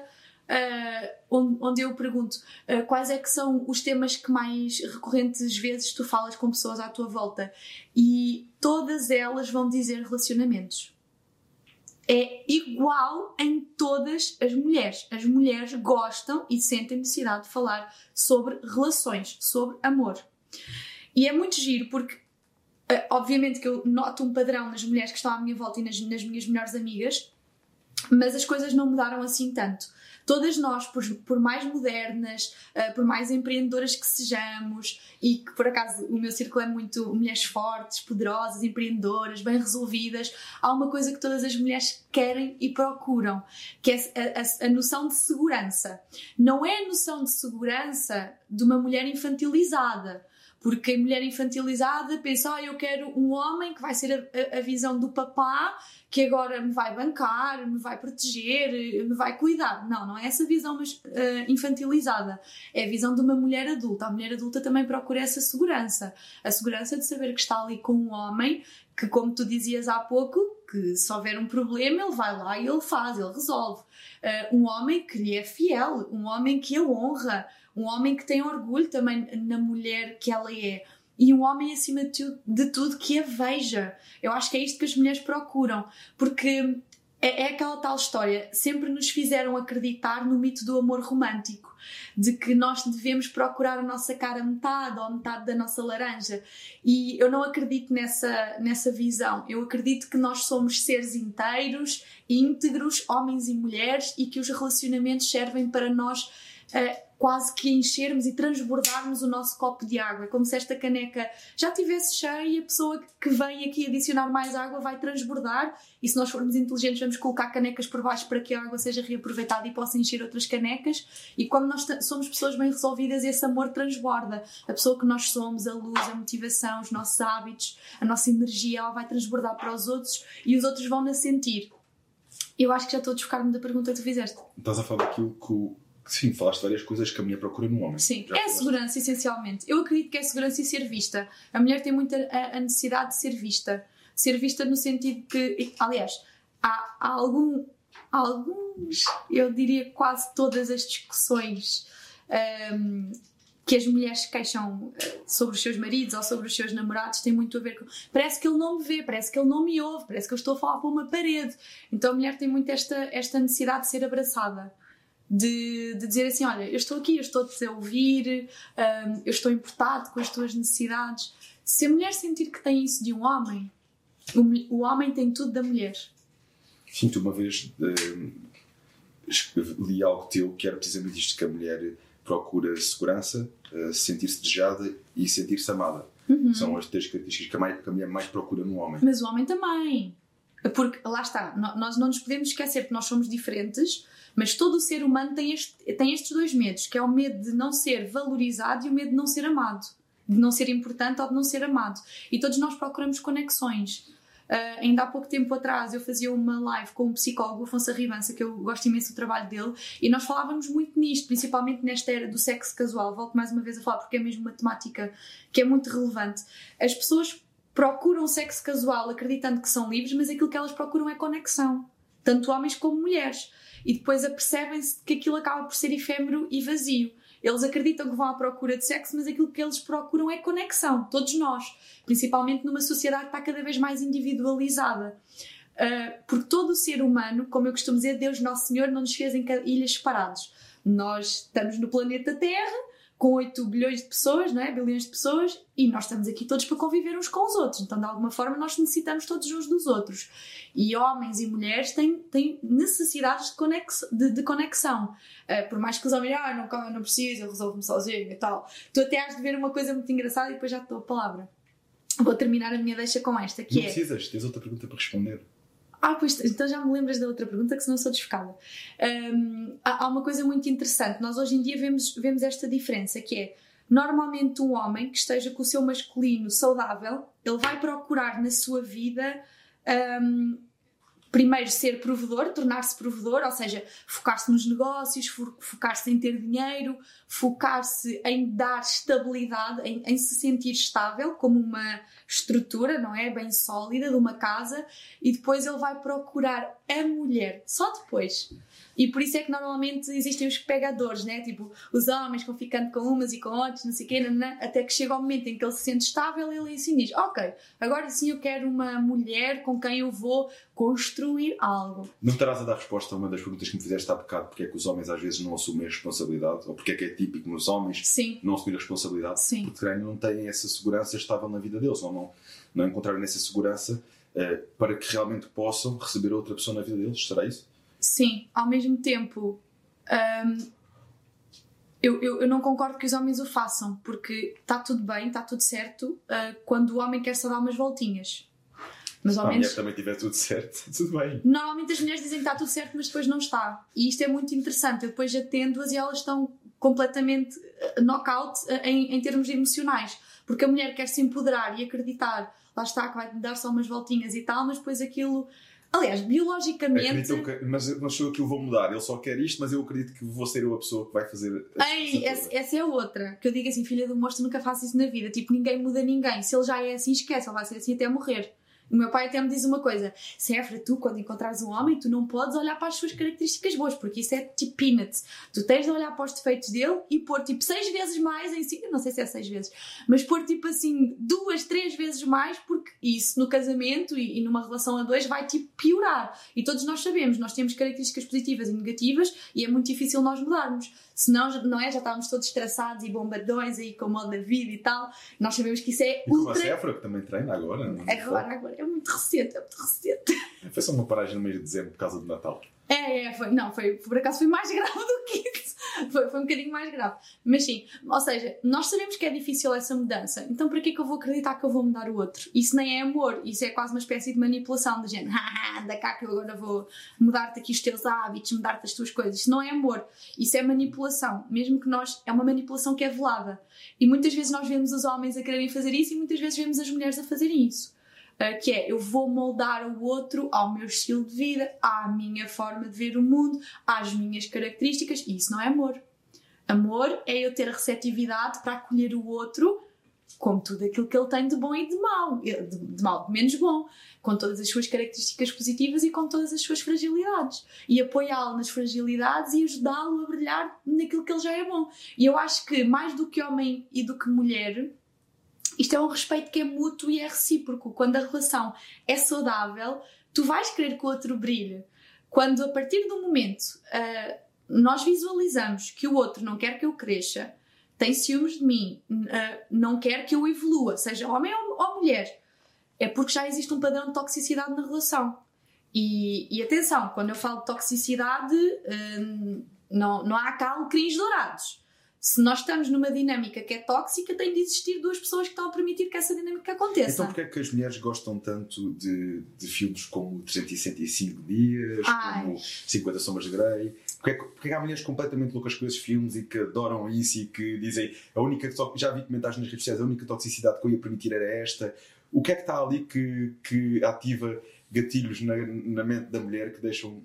Uh, onde, onde, eu pergunto uh, quais é que são os temas que mais recorrentes vezes tu falas com pessoas à tua volta e todas elas vão dizer relacionamentos é igual em todas as mulheres. As mulheres gostam e sentem necessidade de falar sobre relações, sobre amor. E é muito giro porque, eh, obviamente, que eu noto um padrão nas mulheres que estão à minha volta e nas, nas minhas melhores amigas, mas as coisas não mudaram assim tanto todas nós, por, por mais modernas, uh, por mais empreendedoras que sejamos, e que por acaso o meu círculo é muito mulheres fortes, poderosas, empreendedoras, bem resolvidas, há uma coisa que todas as mulheres querem e procuram, que é a, a, a noção de segurança. Não é a noção de segurança de uma mulher infantilizada porque a mulher infantilizada pensa, oh, eu quero um homem que vai ser a, a, visão do papá, que agora me vai bancar, me vai proteger, me vai cuidar. Não, não é essa visão mas, uh, infantilizada. É a visão de uma mulher adulta. A mulher adulta também procura essa segurança. A segurança de saber que está ali com um homem que, como tu dizias há pouco, que se houver um problema, ele vai lá e ele faz, ele resolve. Uh, um homem que lhe é fiel, um homem que a honra, um homem que tem orgulho também na mulher que ela é. E um homem, acima de tudo, que a veja. Eu acho que é isto que as mulheres procuram. Porque é, é, aquela tal história. Sempre nos fizeram acreditar no mito do amor romântico, de que nós devemos procurar a nossa cara metade ou metade da nossa laranja. E eu não acredito nessa, nessa visão. Eu acredito que nós somos seres inteiros, íntegros, homens e mulheres, e que os relacionamentos servem para nós. Uh, quase que enchermos e transbordarmos o nosso copo de água. É como se esta caneca já tivesse cheia e a pessoa que vem aqui adicionar mais água vai transbordar. E se nós formos inteligentes, vamos colocar canecas por baixo para que a água seja reaproveitada e possa encher outras canecas. E quando nós somos pessoas bem resolvidas, esse amor transborda. A pessoa que nós somos, a luz, a motivação, os nossos hábitos, a nossa energia, ela vai transbordar para os outros e os outros vão na sentir. Eu acho que já estou a desfocar-me da pergunta que tu fizeste. Estás a falar daquilo que o Sim, falaste várias coisas que a mulher procura no homem. Sim, Já é segurança, essencialmente. Eu acredito que é segurança e ser vista. A mulher tem muita a, a necessidade de ser vista. De ser vista no sentido que, aliás, há, há algum, alguns, eu diria quase todas as discussões um, que as mulheres queixam eh, sobre os seus maridos ou sobre os seus namorados têm muito a ver com. Parece que ele não me vê, parece que ele não me ouve, parece que eu estou a falar para uma parede. Então a mulher tem muito esta, esta necessidade de ser abraçada de, de dizer assim: olha, eu estou aqui, eu estou-te a ouvir, um, eu estou importado com as tuas necessidades. Se a mulher sentir que tem isso de um homem, o, o homem tem tudo da mulher. Sinto uma vez uh, li algo teu que era precisamente isto: que a mulher procura segurança, uh, sentir-se desejada e sentir-se amada. Uhum. São as três características que a, mais, que a mulher mais procura no homem. Mas o homem também. Porque lá está, nós não nos podemos esquecer que nós somos diferentes mas todo o ser humano tem, este, tem estes dois medos, que é o medo de não ser valorizado e o medo de não ser amado, de não ser importante ou de não ser amado. E todos nós procuramos conexões. Uh, ainda há pouco tempo atrás eu fazia uma live com um psicólogo, Afonso Arribança, que eu gosto imenso do trabalho dele, e nós falávamos muito nisto, principalmente nesta era do sexo casual. Volto mais uma vez a falar porque é mesmo uma temática que é muito relevante. As pessoas procuram sexo casual acreditando que são livres, mas aquilo que elas procuram é conexão, tanto homens como mulheres e depois apercebem-se que aquilo acaba por ser efêmero e vazio. Eles acreditam que vão à procura de sexo, mas aquilo que eles procuram é conexão, todos nós, principalmente numa sociedade que está cada vez mais individualizada. Uh, porque todo o ser humano, como eu costumo dizer, Deus Nosso Senhor não nos fez em ilhas separadas. Nós estamos no planeta Terra, com 8 bilhões de pessoas, não é? bilhões de pessoas, e nós estamos aqui todos para conviver uns com os outros. Então, de alguma forma, nós necessitamos todos uns dos outros. E homens e mulheres têm, têm necessidades de, conex, de, de conexão. Uh, por mais que os homens, ah, não, não preciso, eu resolvo-me sozinho e tal. Tu até has de ver uma coisa muito engraçada e depois já te dou a palavra. Vou terminar a minha deixa com esta, que não é... precisas, tens outra pergunta para responder. Ah, pois então já me lembras da outra pergunta, que senão sou desfocada. Um, há, há, uma coisa muito interessante. Nós hoje em dia vemos, vemos esta diferença, que é normalmente um homem que esteja com o seu masculino saudável, ele vai procurar na sua vida um, primeiro ser provedor, tornar-se provedor, ou seja, focar-se nos negócios, focar-se em ter dinheiro, focar-se em dar estabilidade, em, em, se sentir estável como uma estrutura, não é? Bem sólida de uma casa, e depois ele vai procurar a mulher, só depois. E por isso é que normalmente existem os pegadores, né? Tipo, os homens vão ficando com umas e com outras, não sei o quê, até que chega o momento em que ele se sente estável e ele assim diz: Ok, agora sim eu quero uma mulher com quem eu vou construir algo. Não estarás a dar resposta a uma das perguntas que me fizeste há bocado, porque é que os homens às vezes não assumem a responsabilidade, ou porque é que é típico nos homens sim. não assumir a responsabilidade, sim. porque não têm essa segurança estável na vida deles, ou não, não encontraram essa segurança uh, para que realmente possam receber outra pessoa na vida deles, será isso? Sim, ao mesmo tempo, hum, eu, eu, eu, não concordo que os homens o façam, porque está tudo bem, está tudo certo uh, quando o homem quer só dar umas voltinhas. Mas ao Se menos. a mulher também tiver tudo certo, tudo bem. Normalmente as mulheres dizem que está tudo certo, mas depois não está. E isto é muito interessante. Eu depois atendo-as e elas estão completamente uh, knockout uh, em, em termos emocionais. Porque a mulher quer se empoderar e acreditar, lá está, que vai dar só umas voltinhas e tal, mas depois aquilo Aliás, biologicamente. Que, mas não sou eu que o vou mudar, ele só quer isto, mas eu acredito que vou ser eu a pessoa que vai fazer. Ei, essa, essa, é outra. Que eu digo assim, filha do monstro, nunca faço isso na vida. Tipo, ninguém muda ninguém. Se ele já é assim, esquece, ele vai ser assim até morrer. O meu pai até me diz uma coisa: Sefra, tu, quando encontrares um homem, tu não podes olhar para as suas características boas, porque isso é tipo peanuts. Tu tens de olhar para os defeitos dele e pôr tipo seis vezes mais em si. Não sei se é seis vezes, mas pôr tipo assim duas, três vezes mais, porque isso no casamento e, e numa relação a dois vai tipo piorar. E todos nós sabemos, nós temos características positivas e negativas e é muito difícil nós mudarmos. Senão, não é? Já estávamos todos estressados e bombadões aí com o modo da vida e tal. Nós sabemos que isso é e ultra... com a Cefra, que também treina agora. Não é? Agora, agora. É muito recente, é muito recente. Foi só uma paragem no mês de dezembro por causa do Natal. É, é, foi. Não, foi, por acaso foi mais grave do que isso. Foi, foi um bocadinho mais grave. Mas sim, ou seja, nós sabemos que é difícil essa mudança, então para que é que eu vou acreditar que eu vou mudar o outro? Isso nem é amor, isso é quase uma espécie de manipulação, de gente, anda cá que eu agora vou mudar-te aqui os teus hábitos, mudar-te as tuas coisas. Isso não é amor, isso é manipulação. Mesmo que nós. É uma manipulação que é velada. E muitas vezes nós vemos os homens a quererem fazer isso e muitas vezes vemos as mulheres a fazerem isso. Uh, que é eu vou moldar o outro ao meu estilo de vida, à minha forma de ver o mundo, às minhas características, e isso não é amor. Amor é eu ter receptividade para acolher o outro com tudo aquilo que ele tem de bom e de mau, de, de mau, de menos bom, com todas as suas características positivas e com todas as suas fragilidades. E apoiá-lo nas fragilidades e ajudá-lo a brilhar naquilo que ele já é bom. E eu acho que mais do que homem e do que mulher, isto é um respeito que é mútuo e é recíproco. Quando a relação é saudável, tu vais querer que o outro brilhe. Quando a partir do momento uh, nós visualizamos que o outro não quer que eu cresça, tem ciúmes de mim, uh, não quer que eu evolua, seja homem ou, ou, mulher, é porque já existe um padrão de toxicidade na relação. E, e atenção, quando eu falo de toxicidade, uh, não, não há cá alecrim dourados se nós estamos numa dinâmica que é tóxica, tem de existir duas pessoas que estão a permitir que essa dinâmica aconteça. Então, porquê é que as mulheres gostam tanto de, de filmes como 365 Dias, Ai. como 50 Sombras de Grey? Porquê, é porquê é que há mulheres completamente loucas com esses filmes e que adoram isso e que dizem a única já vi comentários nas redes sociais, a única toxicidade que eu ia permitir era esta? O que é que está ali que, que ativa gatilhos na, na mente da mulher que deixam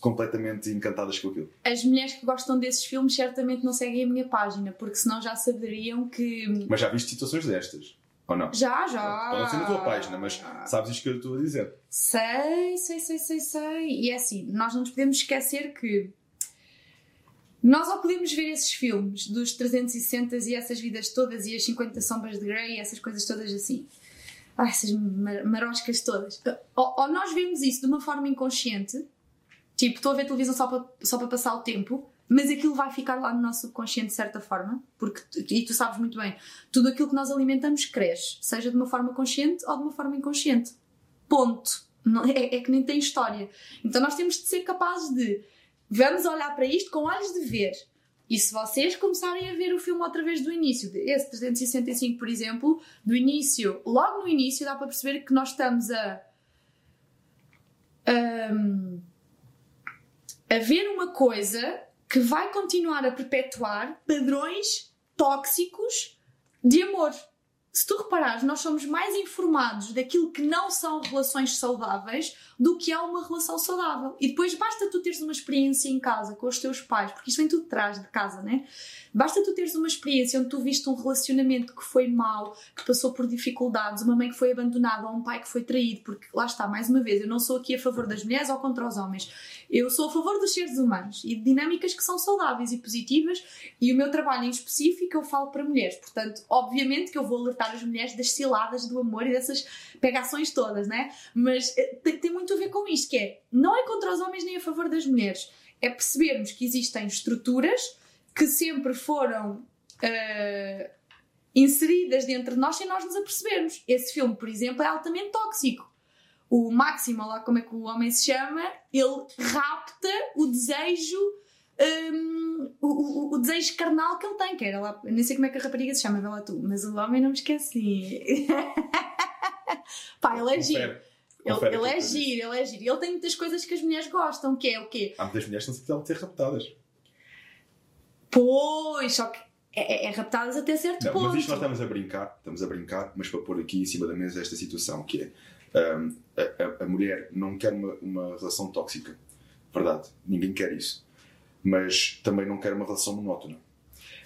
completamente encantadas com aquilo. As mulheres que gostam desses filmes certamente não seguem a minha página, porque senão já saberiam que. Mas já viste situações destas? Ou não? Já, já. Pode ser na tua página, mas sabes isto que eu estou a dizer. Sei, sei, sei, sei, sei. E é assim, nós não nos podemos esquecer que nós ao podemos ver esses filmes dos 360 e essas vidas todas e as 50 sombras de Grey e essas coisas todas assim. Ai, essas maroscas todas. Ou, ou nós vemos isso de uma forma inconsciente Tipo, estou a ver televisão só para, só para passar o tempo, mas aquilo vai ficar lá no nosso subconsciente de certa forma, porque, e tu sabes muito bem, tudo aquilo que nós alimentamos cresce, seja de uma forma consciente ou de uma forma inconsciente. Ponto. Não, é, é que nem tem história. Então nós temos de ser capazes de vamos olhar para isto com olhos de ver. E se vocês começarem a ver o filme outra vez do início, esse 365, por exemplo, do início, logo no início, dá para perceber que nós estamos a. Um, haver uma coisa que vai continuar a perpetuar padrões tóxicos de amor. Se tu reparares, nós somos mais informados daquilo que não são relações saudáveis do que é uma relação saudável. E depois basta tu teres uma experiência em casa com os teus pais, porque isto vem tudo de trás de casa, né? Basta tu teres uma experiência onde tu viste um relacionamento que foi mau, que passou por dificuldades, uma mãe que foi abandonada ou um pai que foi traído, porque lá está, mais uma vez, eu não sou aqui a favor das mulheres ou contra os homens. Eu sou a favor dos seres humanos e de dinâmicas que são saudáveis e positivas, e o meu trabalho em específico eu falo para mulheres. Portanto, obviamente que eu vou alertar as mulheres das ciladas do amor e dessas pegações todas, né? Mas eh, tem, tem muito a ver com isto, que é, não é contra os homens nem a favor das mulheres. É percebermos que existem estruturas que sempre foram uh, inseridas dentro de nós sem nós nos apercebermos. Esse filme, por exemplo, é altamente tóxico. O Máximo, lá como é que o homem se chama, ele rapta o desejo. Um, o, o, o, desejo carnal que ele tem, que era lá, nem sei como é que a rapariga se chama, tu, mas o homem não me esqueci. Pá, ele é giro. Ele, ele é giro, ele é giro. Ele tem muitas coisas que as mulheres gostam, que é o quê? Há muitas mulheres que não se ter raptadas. Pois, só que é, é, é raptadas até certo não, ponto. Mas isto nós estamos a brincar, estamos a brincar, mas para pôr aqui em cima da mesa esta situação que é um, a, a, mulher não quer uma, uma relação tóxica. Verdade, ninguém quer isso. Mas também não quer uma relação monótona.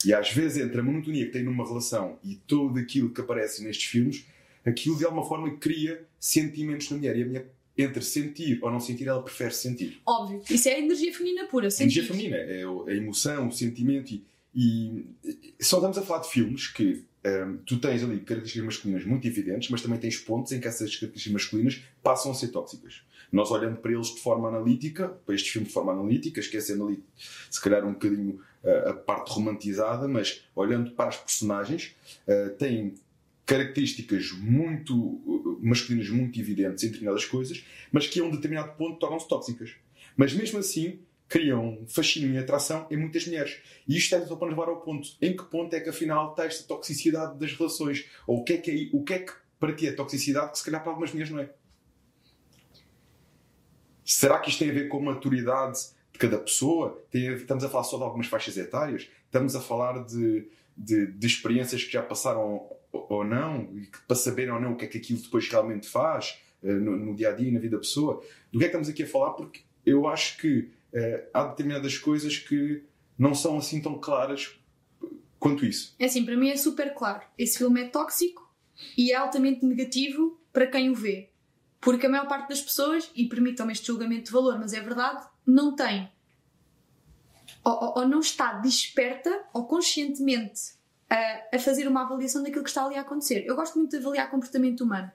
E às vezes, entre a monotonia que tem numa relação e tudo aquilo que aparece nestes filmes, aquilo de alguma forma cria sentimentos na mulher. E a mulher, entre sentir ou não sentir, ela prefere sentir. Óbvio. Isso é a energia feminina pura. Sentir. Energia feminina. É a emoção, o sentimento. E, e só estamos a falar de filmes que um, tu tens ali características masculinas muito evidentes, mas também tens pontos em que essas características masculinas passam a ser tóxicas. Nós olhando para eles de forma analítica, para estes filmes de forma analítica, esquecendo ali se calhar um bocadinho uh, a parte romantizada, mas olhando para as personagens, uh, têm características muito uh, masculinas muito evidentes em determinadas coisas, mas que a um determinado ponto tornam-se tóxicas. Mas mesmo assim criam fascínio e atração em muitas mulheres. E isto é só para levar ao ponto. Em que ponto é que afinal está esta toxicidade das relações? Ou o que é que, é, o que, é que para ti é toxicidade que se calhar para algumas mulheres não é? Será que isto tem a ver com a maturidade de cada pessoa? Tem, estamos a falar só de algumas faixas etárias? Estamos a falar de, de, de experiências que já passaram ou não, e que, para saberem ou não o que é que aquilo depois realmente faz uh, no, no, dia a dia, na vida da pessoa. Do que é que estamos aqui a falar? Porque eu acho que uh, há determinadas coisas que não são assim tão claras quanto isso. É assim, para mim é super claro. Esse filme é tóxico e é altamente negativo para quem o vê. Porque a maior parte das pessoas, e permitam-me este julgamento de valor, mas é verdade, não tem ou, ou, não está desperta ou conscientemente a, a fazer uma avaliação daquilo que está ali a acontecer. Eu gosto muito de avaliar comportamento humano.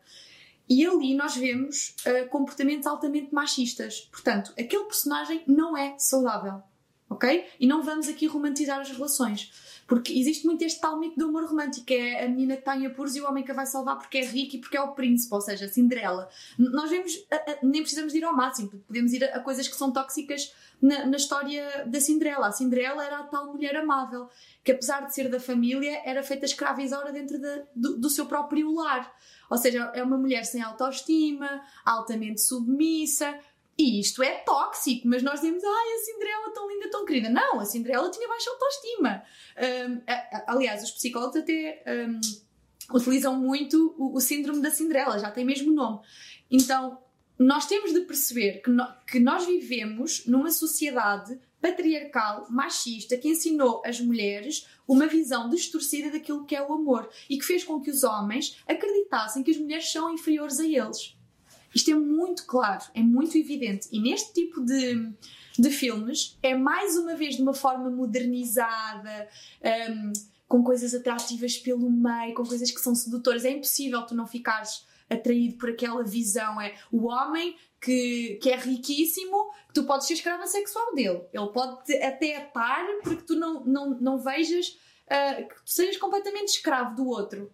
E ali nós vemos uh, comportamentos altamente machistas. Portanto, aquele personagem não é saudável. Ok? E não vamos aqui romantizar as relações. Porque existe muito este tal mito do amor romântico, é a menina que está em apuros e o homem que a vai salvar porque é rico e porque é o príncipe, ou seja, a Cinderela. Nós vemos, nem precisamos ir ao máximo, podemos ir a, coisas que são tóxicas na, na, história da Cinderela. A Cinderela era a tal mulher amável, que apesar de ser da família, era feita escravizada dentro de, do, do seu próprio lar. Ou seja, é uma mulher sem autoestima, altamente submissa, e isto é tóxico, mas nós dizemos, ai, a Cinderela tão linda, tão querida. Não, a Cinderela tinha baixa autoestima. Um, aliás, os psicólogos até um, utilizam muito o, o, síndrome da Cinderela, já tem mesmo nome. Então, nós temos de perceber que, no, que nós vivemos numa sociedade patriarcal, machista, que ensinou às mulheres uma visão distorcida daquilo que é o amor e que fez com que os homens acreditassem que as mulheres são inferiores a eles. Isto é muito claro, é muito evidente. E neste tipo de, de filmes é mais uma vez de uma forma modernizada, um, com coisas atrativas pelo meio, com coisas que são sedutoras. É impossível tu não ficares atraído por aquela visão. É o homem que, que é riquíssimo, que tu podes ser escrava sexual dele. Ele pode até atar porque tu não, não, não vejas uh, que tu sejas completamente escravo do outro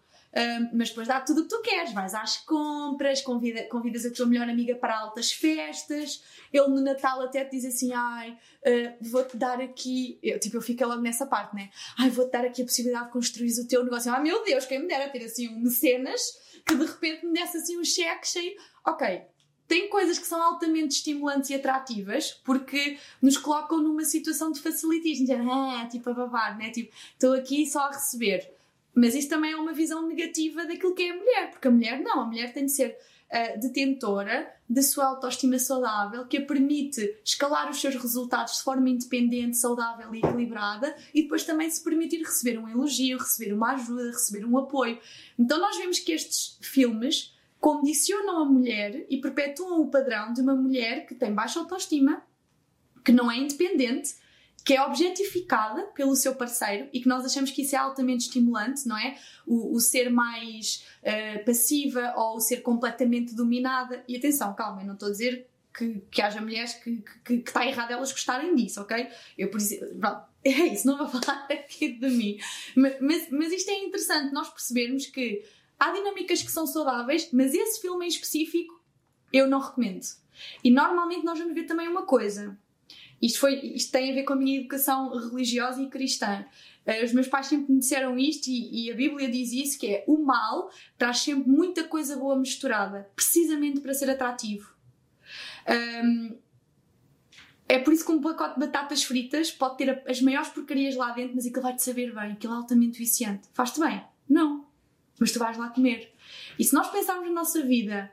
mas depois dá tudo o que tu queres. Vais às compras, convida, convidas a tua melhor amiga para altas festas. Ele no Natal até te diz assim: Ai, uh, vou-te dar aqui. Eu, tipo, eu fico logo nessa parte, né? Ai, vou-te dar aqui a possibilidade de construir o teu negócio. Ai, meu Deus, quem me dera ter assim um mecenas que de repente me desse assim um cheque cheio. Ok, tem coisas que são altamente estimulantes e atrativas porque nos colocam numa situação de facilitismo, ah, tipo a babar, né? Tipo, estou aqui só a receber. Mas isso também é uma visão negativa daquilo que é a mulher, porque a mulher não, a mulher tem de ser uh, detentora da sua autoestima saudável, que a permite escalar os seus resultados de forma independente, saudável e equilibrada, e depois também se permitir receber um elogio, receber uma ajuda, receber um apoio. Então nós vemos que estes filmes condicionam a mulher e perpetuam o padrão de uma mulher que tem baixa autoestima, que não é independente que é objetificada pelo seu parceiro e que nós achamos que isso é altamente estimulante, não é? O, o ser mais uh, passiva ou o ser completamente dominada. E atenção, calma, eu não estou a dizer que, que haja mulheres que, que, que está errado elas gostarem disso, ok? Eu, por pronto, é isso, não vou falar aqui de mim. Mas, mas, mas isto é interessante, nós percebermos que há dinâmicas que são saudáveis, mas esse filme em específico eu não recomendo. E normalmente nós vamos ver também uma coisa. Isto, foi, isto tem a ver com a minha educação religiosa e cristã. Uh, os meus pais sempre me disseram isto e, e, a Bíblia diz isso, que é o mal traz sempre muita coisa boa misturada, precisamente para ser atrativo. Um, é por isso que um pacote de batatas fritas pode ter as maiores porcarias lá dentro, mas aquilo vai-te saber bem, aquilo é altamente viciante. Faz-te bem? Não. Mas tu vais lá comer. E se nós pensarmos na nossa vida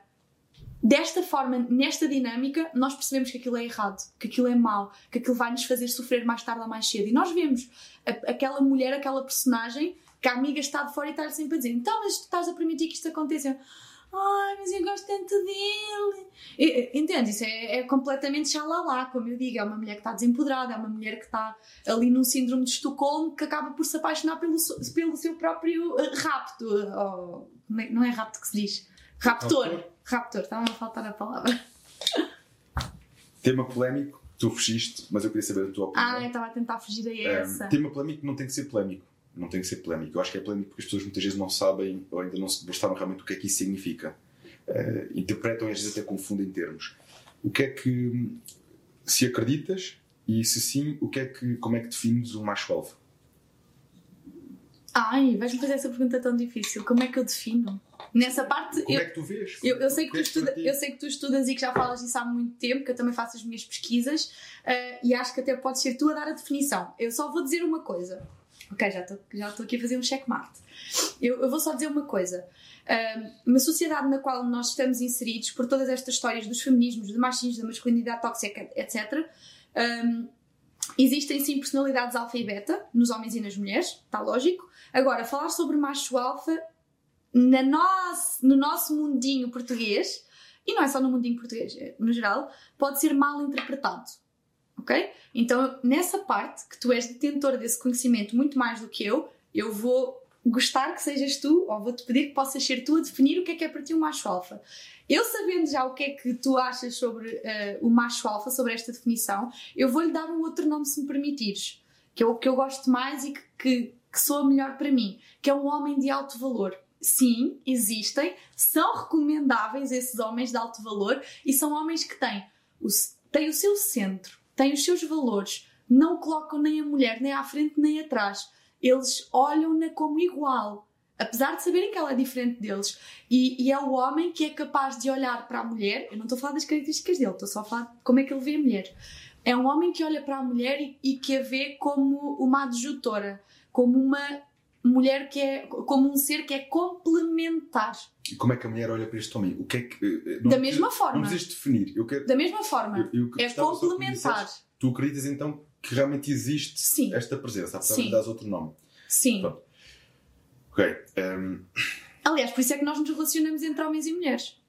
desta forma, nesta dinâmica, nós percebemos que aquilo é errado, que aquilo é mau, que aquilo vai nos fazer sofrer mais tarde ou mais cedo. E nós vemos a, aquela mulher, aquela personagem, que a amiga está de fora e está sempre a dizer: então, mas tu estás a permitir que isto aconteça. Ai, mas eu gosto tanto dele. Entende? Isso é, é completamente xalala, como eu digo. É uma mulher que está desempoderada, é uma mulher que está ali num síndrome de Estocolmo que acaba por se apaixonar pelo, pelo seu próprio uh, rapto. É, não é rapto que se diz? Raptor. Raptor, Raptor. estava a faltar a palavra. Tema polémico, tu fugiste, mas eu queria saber a tua opinião. Ah, eu estava a tentar fugir a essa. Um, tema polémico não tem que ser polémico não tem que ser polémico. Eu acho que é polémico porque as pessoas muitas vezes não sabem ou ainda não se debruçaram realmente o que é que isso significa. Uh, interpretam e às vezes até confundem termos. O que é que, se acreditas e se sim, o que é que, como é que defines o macho alfa? Ai, vais-me fazer essa pergunta tão difícil. Como é que eu defino? Nessa parte. Como eu, é que tu vês? Eu, eu, sei que tu estuda, eu sei que tu estudas e que já falas disso há muito tempo, que eu também faço as minhas pesquisas uh, e acho que até podes ser tu a dar a definição. Eu só vou dizer uma coisa. Ok, já estou já aqui a fazer um checkmate. Eu, eu vou só dizer uma coisa. Um, uma sociedade na qual nós estamos inseridos por todas estas histórias dos feminismos, do machismo, da masculinidade tóxica, etc. Um, existem sim personalidades alfa e beta nos homens e nas mulheres, está lógico. Agora, falar sobre macho alfa na nosso, no nosso mundinho português, e não é só no mundinho português, é, no geral, pode ser mal interpretado ok? Então, nessa parte, que tu és detentor desse conhecimento muito mais do que eu, eu vou gostar que sejas tu, ou vou-te pedir que possas ser tu a definir o que é que é para ti um macho alfa. Eu sabendo já o que é que tu achas sobre uh, o macho alfa, sobre esta definição, eu vou-lhe dar um outro nome se me permitires, que é o que eu gosto mais e que, que, que soa melhor para mim, que é um homem de alto valor. Sim, existem, são recomendáveis esses homens de alto valor e são homens que têm o, têm o seu centro têm os seus valores, não colocam nem a mulher nem à frente nem atrás. Eles olham-na como igual, apesar de saberem que ela é diferente deles. E, e, é o homem que é capaz de olhar para a mulher. Eu não estou a falar das características dele, estou só a falar de como é que ele vê a mulher. É um homem que olha para a mulher e, e que a vê como uma adjutora, como uma mulher que é como um ser que é complementar. E como é que a mulher olha para este homem? O que é que eh, não, da mesma não, forma. Não precisas definir. Eu quero, da mesma forma. Eu, eu é complementar. tu acreditas então que realmente existe Sim. esta presença, apesar Sim. de dar outro nome. Sim. Pronto. Ok. Um... Ehm, Aliás, por isso é que nós nos relacionamos entre homens e mulheres.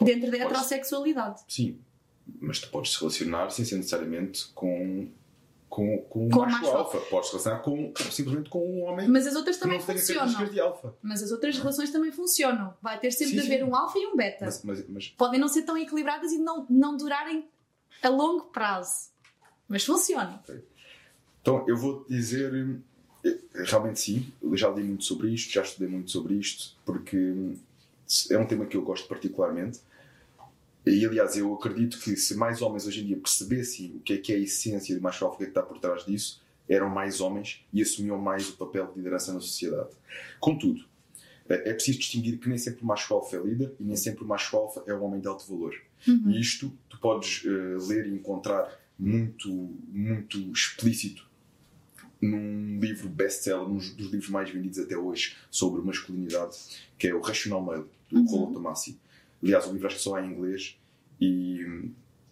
Dentro da heterossexualidade. Sim. Mas tu podes se relacionar sem ser necessariamente com com, com, com macho, macho alfa. Podes relacionar com, simplesmente com um homem Mas as outras também funcionam. De alfa. Mas as outras relações também funcionam. Vai ter sempre sim, de haver sim. um alfa e um beta. Mas, mas, mas... Podem não ser tão equilibradas e não, não durarem a longo prazo. Mas funcionam. Então, eu vou dizer. Eh, realmente sim, eu já li muito sobre isto, já estudei muito sobre isto, porque é um tema que eu gosto particularmente e aliás, eu acredito que se mais homens hoje em dia percebessem o que é que é a essência de macho alfa, o que está por trás disso, eram mais homens e assumiam mais o papel de liderança na sociedade. Contudo, é, é preciso distinguir que nem sempre o macho alfa é líder e nem sempre o macho alfa é um homem de alto valor. Uhum. E isto tu podes uh, ler e encontrar muito, muito explícito num livro best-seller, um dos livros mais vendidos até hoje sobre masculinidade, que é o Rational Male, do uhum. Rollo Tomassi. Aliás, o livro acho que só há em inglês e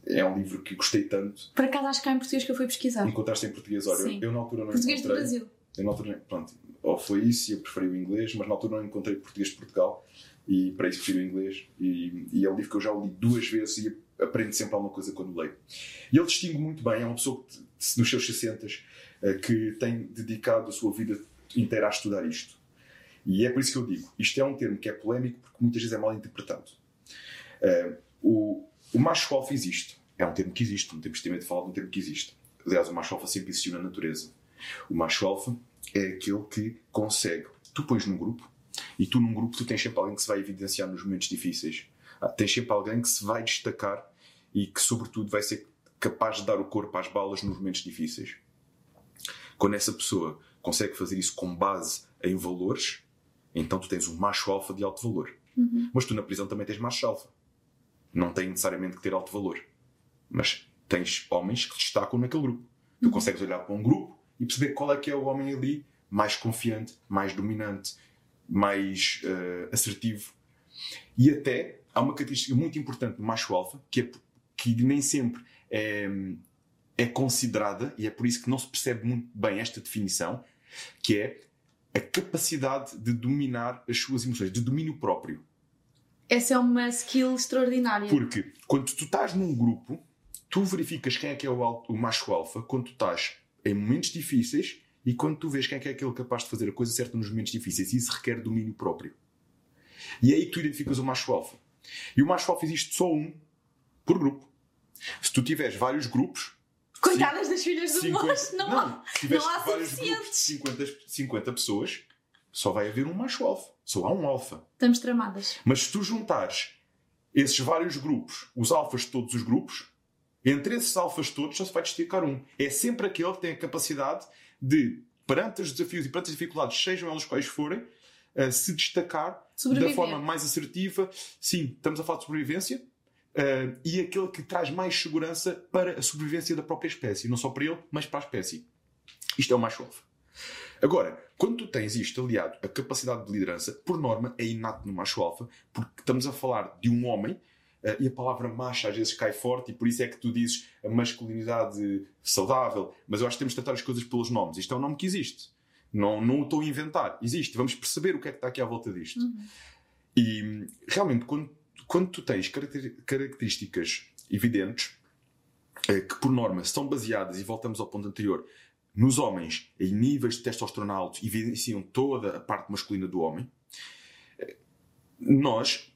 é um livro que gostei tanto. Por acaso acho que há em português que eu fui pesquisar. Encontraste em português, olha, eu, eu, na altura não português encontrei. Português do Brasil. Eu na altura, pronto, ou foi isso e eu preferi o inglês, mas na altura não encontrei português de Portugal e para isso prefiro o inglês. E, e, é um livro que eu já li duas vezes e aprendo sempre alguma coisa quando leio. E ele distingue muito bem, é uma pessoa que, nos seus 60 eh, que tem dedicado a sua vida inteira a estudar isto. E é por isso que eu digo, isto é um termo que é polémico porque muitas vezes é mal interpretado. Uh, o, o macho alfa existe. É um termo que existe, não temos de falar de um termo que existe. Aliás, o macho alfa sempre existiu na natureza. O macho alfa é aquele que consegue. Tu pões num grupo e tu num grupo tu tens sempre alguém que se vai evidenciar nos momentos difíceis. Ah, tens sempre alguém que se vai destacar e que, sobretudo, vai ser capaz de dar o corpo às balas nos momentos difíceis. Quando essa pessoa consegue fazer isso com base em valores, então tu tens um macho alfa de alto valor. Uhum. Mas tu na prisão também tens macho alfa. Não tem necessariamente que ter alto valor. Mas tens homens que destacam naquele grupo. Tu Uhum. consegues olhar para um grupo e perceber qual é que é o homem ali mais confiante, mais dominante, mais eh, assertivo. E até há uma característica muito importante do macho alfa que, é, que nem sempre é, é considerada, e é por isso que não se percebe muito bem esta definição, que é a capacidade de dominar as suas emoções, de domínio próprio. Essa é uma skill extraordinária. Porque quando tu estás num grupo, tu verificas quem é que é o, al- o macho alfa quando tu estás em momentos difíceis e quando tu vês quem é que é aquele capaz de fazer a coisa certa nos momentos difíceis. Isso requer domínio próprio. E é aí que tu identificas o macho alfa. E o macho alfa existe só um por grupo. Se tu tiveres vários grupos, Coitadas das filhas do 50 moço, não, há. não há vários grupos suficientes. 50, 50 pessoas, só vai haver um macho alfa. Só há um alfa. Estamos tramadas. Mas se tu juntares esses vários grupos, os alfas de todos os grupos, entre esses alfas todos só se vai destacar um. É sempre aquele que tem a capacidade de, perante os desafios e perante as dificuldades, sejam elas quais forem, eh, se destacar da forma mais assertiva. Sim, estamos a falar de sobrevivência. eh, e aquele que traz mais segurança para a sobrevivência da própria espécie. Não só para ele, mas para a espécie. Isto é o macho alfa. Agora, quando tu tens isto aliado à capacidade de liderança, por norma é inato no macho alfa, porque estamos a falar de um homem eh, e a palavra macho às vezes cai forte e por isso é que tu dizes a masculinidade saudável, mas eu acho que temos de tratar as coisas pelos nomes. Isto é um nome que existe. Não, não o estou a inventar. Existe. Vamos perceber o que é que está aqui à volta disto. Uhum. E realmente, quando, quando tu tens caracter- características evidentes, eh, que por norma são baseadas, e voltamos ao ponto anterior, nos homens em níveis de testosterona altos, evidenciam toda a parte masculina do homem, nós,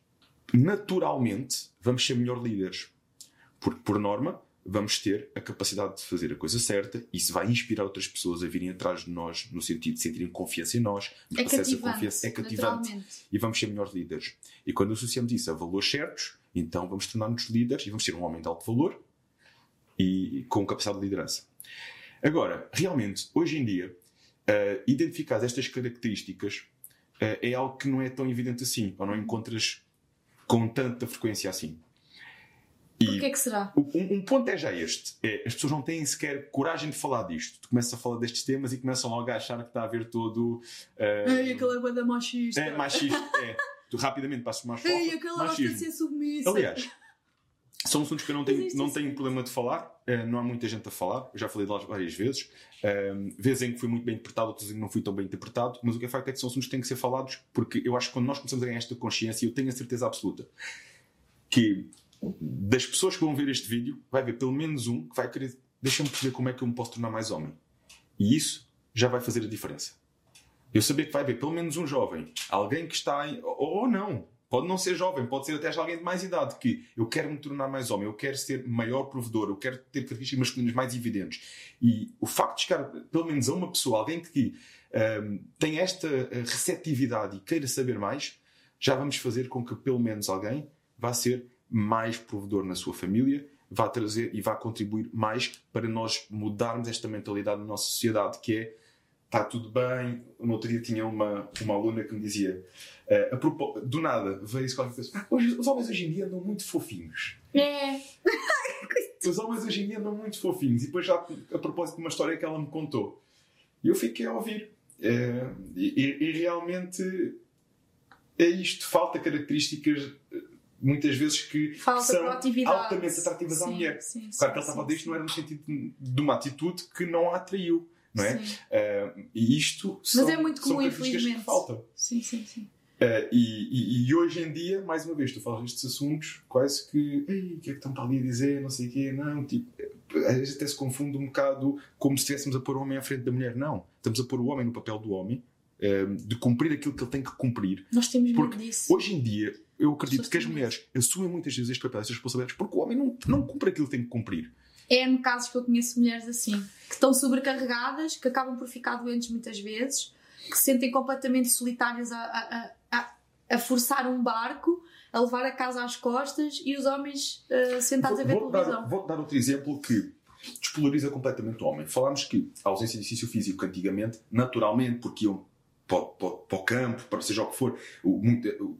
naturalmente, vamos ser melhor líderes. Porque, por norma, vamos ter a capacidade de fazer a coisa certa e isso vai inspirar outras pessoas a virem atrás de nós no sentido de sentirem confiança em nós. nos É confiança. É cativante e vamos ser melhores líderes. E quando associamos isso a valores certos, então vamos tornar-nos líderes e vamos ser um homem de alto valor e com capacidade de liderança. Agora, realmente, hoje em dia, uh, identificar estas características uh, é algo que não é tão evidente assim, ou não encontras com tanta frequência assim. O que é que será? Um, um ponto é já este: é, as pessoas não têm sequer coragem de falar disto. Tu começas a falar destes temas e começam logo a achar que está a haver todo. Uh, Ei, aquela banda machista. é machista, é. Tu rapidamente passas mais Ei, foto, aquela machismo. ser submissa. Aliás, são assuntos que eu não tenho, Existe não tenho problema de falar, eh, não há muita gente a falar, eu já falei delas várias vezes. Um, vezes em que fui muito bem interpretado, outras em que não fui tão bem interpretado, mas o que é facto é que são assuntos que têm que ser falados, porque eu acho que quando nós começamos a ganhar esta consciência, eu tenho a certeza absoluta que das pessoas que vão ver este vídeo, vai haver pelo menos um que vai querer, deixa-me perceber como é que eu me posso tornar mais homem. E isso já vai fazer a diferença. Eu saber que vai haver pelo menos um jovem, alguém que está em, ou não, pode não ser jovem, pode ser até já alguém de mais idade, que eu quero me tornar mais homem, eu quero ser maior provedor, eu quero ter características masculinas mais evidentes. E o facto de chegar pelo menos a uma pessoa, alguém que hum, tem esta eh, receptividade e queira saber mais, já vamos fazer com que pelo menos alguém vá ser mais provedor na sua família, vá trazer e vá contribuir mais para nós mudarmos esta mentalidade na nossa sociedade, que é está tudo bem. No outro dia tinha uma, uma aluna que me dizia, propó- do nada, veio-se qualquer coisa, "Ah, hoje, os homens hoje em dia andam muito fofinhos. É. Os homens hoje em dia andam muito fofinhos. E depois já a propósito de uma história que ela me contou. E eu fiquei a ouvir. Eh, e, e realmente é isto. Falta características, eh, muitas vezes, que Falta são altamente atrativas à Sim, mulher. Sim, sim, Claro que ela sim, estava a dizer isto sim. não era no sentido de uma atitude que não a atraiu. Não é? Eh, e isto são, é muito são comum, características que faltam. Sim, sim, sim. Eh, e, e- e hoje em dia, mais uma vez, tu falas destes assuntos, quase que, Ei, o que é que estão para ali a dizer, não sei o quê, não, tipo, eh, às vezes até se confunde um bocado como se estivéssemos a pôr o homem à frente da mulher. Não, estamos a pôr o homem no papel do homem, eh, de cumprir aquilo que ele tem que cumprir. Nós temos medo Porque disso. Hoje em dia, eu acredito que as mulheres assumem muitas vezes este papel, estas responsabilidades, porque o homem não, não cumpre aquilo que tem que cumprir. É no casos que eu conheço mulheres assim, que estão sobrecarregadas, que acabam por ficar doentes muitas vezes, que se sentem completamente solitárias a, a, a, a- a forçar um barco, a levar a casa às costas e os homens uh, sentados vou, a ver vou televisão. Dar, vou dar outro exemplo que despolariza completamente o homem. Falámos que a ausência de exercício físico antigamente, naturalmente, porque iam para, para, para o campo, para seja o que for,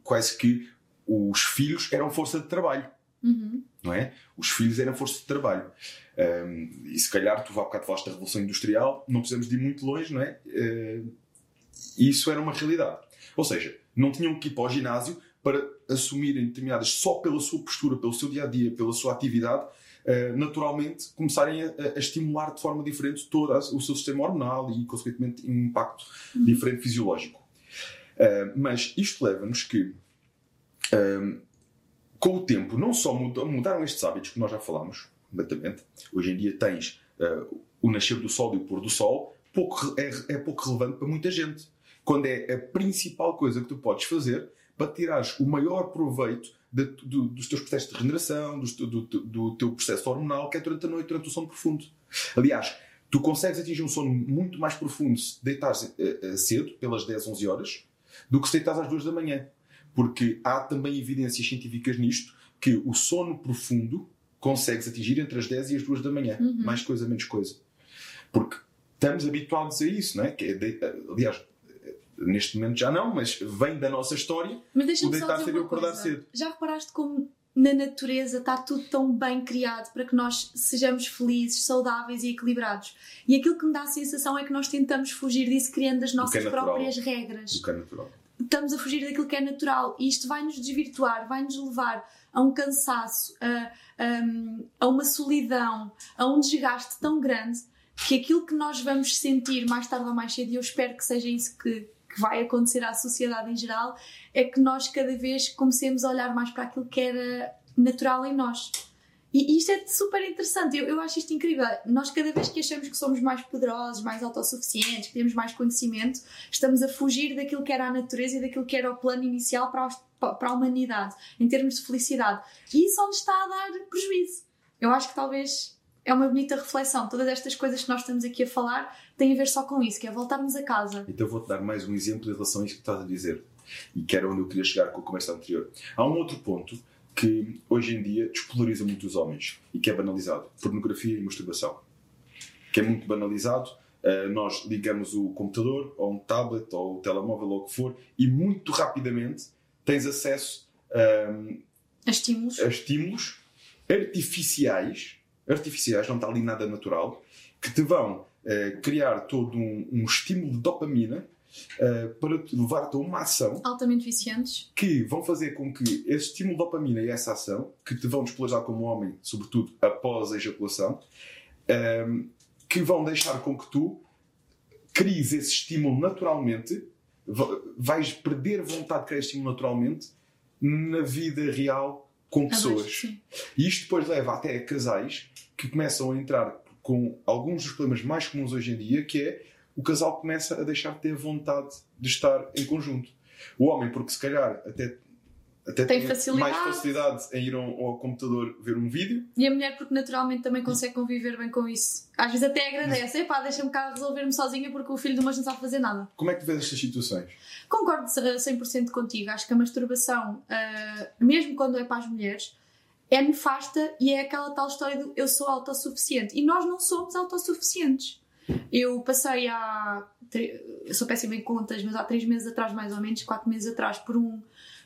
quase que os filhos eram força de trabalho. Uhum. Não é? Os filhos eram força de trabalho. Um, e se calhar, tu há bocado falaste da Revolução Industrial, não precisamos de ir muito longe, não é? Uh, isso era uma realidade. Ou seja, não tinham que ir para o ginásio para assumirem determinadas, só pela sua postura, pelo seu dia a dia, pela sua atividade, naturalmente começarem a, a, estimular de forma diferente todo o seu sistema hormonal e, consequentemente, um impacto diferente fisiológico. Uh, mas isto leva-nos que com o tempo, não só mudaram estes hábitos que nós já falámos, completamente. Hoje em dia tens uh, o nascer do sol e o pôr do sol, pouco, é, é, pouco relevante para muita gente. Quando é a principal coisa que tu podes fazer para tirares o maior proveito de, do, dos teus processos de regeneração, do, do, do, teu processo hormonal, que é durante a noite, durante o sono profundo. Aliás, tu consegues atingir um sono muito mais profundo se deitares uh, cedo, pelas 10, 11 horas, do que se deitares às 2 da manhã. Porque há também evidências científicas nisto que o sono profundo consegues atingir entre as 10 e as 2 da manhã. Uhum. Mais coisa, menos coisa. Porque estamos habituados a isso, não é? Que é de, aliás, neste momento já não, mas vem da nossa história mas o deitar cedo e acordar coisa. cedo. Já reparaste como na natureza está tudo tão bem criado para que nós sejamos felizes, saudáveis e equilibrados. E aquilo que me dá a sensação é que nós tentamos fugir disso criando as nossas é próprias regras. Do que é natural estamos a fugir daquilo que é natural e isto vai nos desvirtuar, vai nos levar a um cansaço, a, a, a, uma solidão, a um desgaste tão grande que aquilo que nós vamos sentir mais tarde ou mais cedo, e eu espero que seja isso que, que vai acontecer à sociedade em geral, é que nós cada vez comecemos a olhar mais para aquilo que era natural em nós. E isto é super interessante, eu, eu acho isto incrível. Nós, cada vez que achamos que somos mais poderosos, mais autossuficientes, que temos mais conhecimento, estamos a fugir daquilo que era a natureza e daquilo que era o plano inicial para, para a humanidade, em termos de felicidade. E isso onde está a dar prejuízo. Eu acho que talvez é uma bonita reflexão. Todas estas coisas que nós estamos aqui a falar têm a ver só com isso, que é voltarmos a casa. Então vou-te dar mais um exemplo em relação a isso que estás a dizer. E que era onde eu queria chegar com a conversa anterior. Há um outro ponto que hoje em dia despolariza muito os homens e que é banalizado: pornografia e masturbação. Que é muito banalizado. Uh, nós ligamos o computador ou um tablet ou o telemóvel ou o que for e muito rapidamente tens acesso um, a estímulos, a estímulos artificiais, artificiais, não está ali nada natural, que te vão uh, criar todo um, um estímulo de dopamina uh, para te levar-te a uma ação altamente viciantes que vão fazer com que esse estímulo de dopamina e essa ação, que te vão despolarizar como homem, sobretudo após a ejaculação, um, que vão deixar com que tu cries esse estímulo naturalmente, vais perder vontade de criar estímulo naturalmente na vida real com pessoas. E isto depois leva até a casais que começam a entrar com alguns dos problemas mais comuns hoje em dia, que é o casal começa a deixar de ter vontade de estar em conjunto. O homem, porque se calhar até, até tem facilidade. mais facilidade em ir ao, computador ver um vídeo. E a mulher, porque naturalmente também consegue conviver bem com isso. Às vezes até agradece, epá, deixa-me cá resolver-me sozinha porque o filho de uma não sabe fazer nada. Como é que tu vês estas situações? Concordo 100% contigo. Acho que a masturbação, uh, mesmo quando é para as mulheres, é nefasta e é aquela tal história do eu sou autossuficiente. E nós não somos autossuficientes. Eu passei há. Eu sou péssima em contas, mas há três meses atrás, mais ou menos, quatro meses atrás, por um,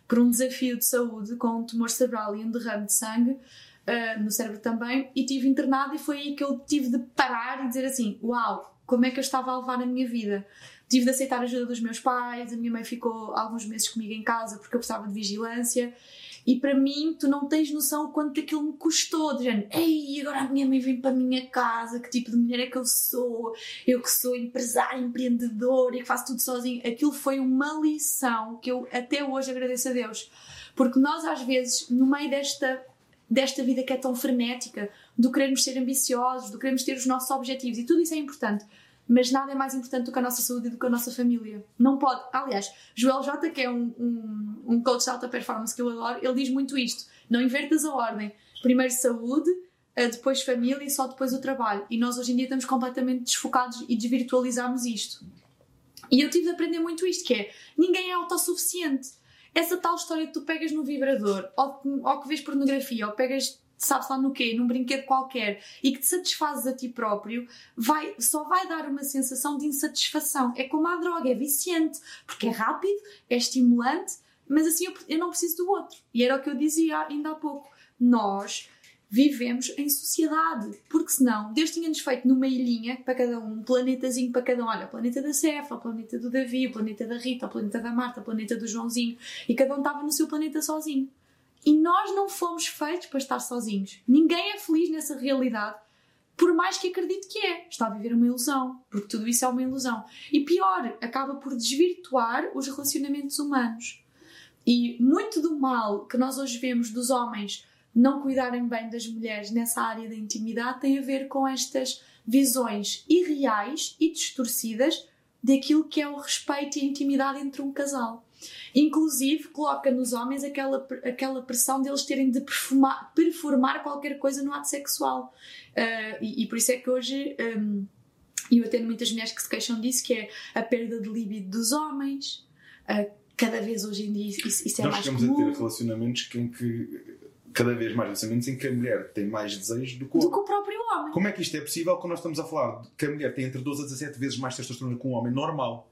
por um desafio de saúde com um tumor cerebral e um derrame de sangue uh, no cérebro também, e tive internada e foi aí que eu tive de parar e dizer assim: Uau, como é que eu estava a levar a minha vida? Tive de aceitar a ajuda dos meus pais, a minha mãe ficou alguns meses comigo em casa porque eu precisava de vigilância e para mim, tu não tens noção o quanto aquilo me custou. De género, ei, agora a minha mãe vem para a minha casa, que tipo de mulher é que eu sou? Eu que sou empresária, empreendedora e que faço tudo sozinho. Aquilo foi uma lição que eu até hoje agradeço a Deus. Porque nós, às vezes, no meio desta, desta vida que é tão frenética, do querermos ser ambiciosos, do querermos ter os nossos objetivos, e tudo isso é importante mas nada é mais importante do que a nossa saúde e do que a nossa família. Não pode. Aliás, Joel J, que é um, um, um coach de alta performance que eu adoro, ele diz muito isto: não invertas a ordem. Primeiro saúde, eh, depois família e só depois o trabalho. E nós hoje em dia estamos completamente desfocados e desvirtualizamos isto. E eu tive de aprender muito isto: que é ninguém é autossuficiente. essa tal história que tu pegas no vibrador, ou, ou que vês pornografia, ou pegas sabes lá no quê, num brinquedo qualquer e que te satisfazes a ti próprio, vai, só vai dar uma sensação de insatisfação. É como a droga, é viciante, porque é rápido, é estimulante, mas assim eu, eu não preciso do outro. E era o que eu dizia ainda há pouco. Nós vivemos em sociedade, porque senão Deus tinha-nos feito numa ilhinha para cada um, um planetazinho para cada um. Olha, o planeta da Cefa, o planeta do Davi, o planeta da Rita, o planeta da Marta, o planeta do Joãozinho, e cada um estava no seu planeta sozinho. E nós não fomos feitos para estar sozinhos. Ninguém é feliz nessa realidade, por mais que acredite que é. Está a viver uma ilusão, porque tudo isso é uma ilusão. E pior, acaba por desvirtuar os relacionamentos humanos. E muito do mal que nós hoje vemos dos homens não cuidarem bem das mulheres nessa área da intimidade tem a ver com estas visões irreais e distorcidas daquilo que é o respeito e a intimidade entre um casal. Inclusive, coloca nos homens aquela, aquela pressão deles terem de perfumar, performar qualquer coisa no ato sexual. Uh, e, e, por isso é que hoje. Um, eu atendo muitas mulheres que se queixam disso, que é a perda de libido dos homens. Uh, cada vez hoje em dia isso, isso é Nós mais comum. Nós chegamos a ter relacionamentos em que cada vez mais relacionamentos em que a mulher tem mais desejos do que, o, do que o próprio homem. Como é que isto é possível quando nós estamos a falar que a mulher tem entre 12 a 17 vezes mais testosterona que um homem normal?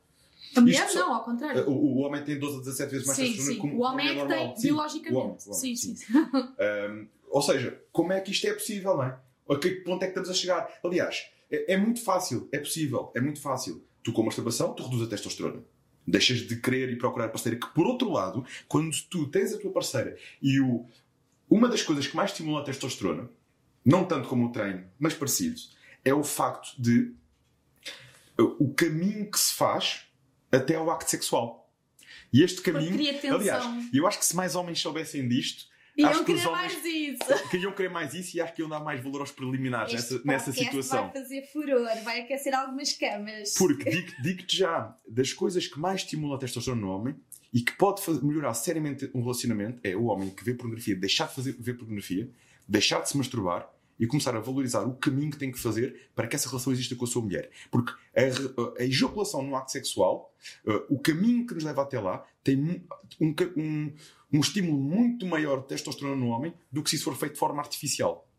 A mulher só, não, ao contrário. O, o, homem tem 12 a 17 vezes mais testosterona que o homem é que tem, sim, biologicamente. O homem, o homem, sim, sim. sim. um, ou seja, como é que isto é possível, não é? A que ponto é que estamos a chegar? Aliás, é, é muito fácil, é possível, é muito fácil. Tu com a masturbação, tu reduzes a testosterona. Deixas de querer e procurar parceira. Que por outro lado, quando tu tens a tua parceira e o, uma das coisas que mais estimula a testosterona, não tanto como o treino, mas parecido, é o facto de o caminho que se faz até ao acto sexual. E este caminho. Aliás, eu acho que se mais homens soubessem disto. Iam querer mais isso. Queriam querer mais isso e acho que iam dar mais valor aos preliminares nessa, nessa situação. vai fazer furor, vai aquecer algumas camas. Porque digo-te digo já, das coisas que mais estimulam a testosterona no homem e que pode fazer, melhorar seriamente um relacionamento é o homem que vê pornografia deixar de fazer, ver pornografia, deixar de se masturbar e começar a valorizar o caminho que tem que fazer para que essa relação exista com a sua mulher. Porque a, a ejaculação no acto sexual, uh, o caminho que nos leva até lá, tem um, um, um estímulo muito maior de testosterona no homem do que se isso for feito de forma artificial.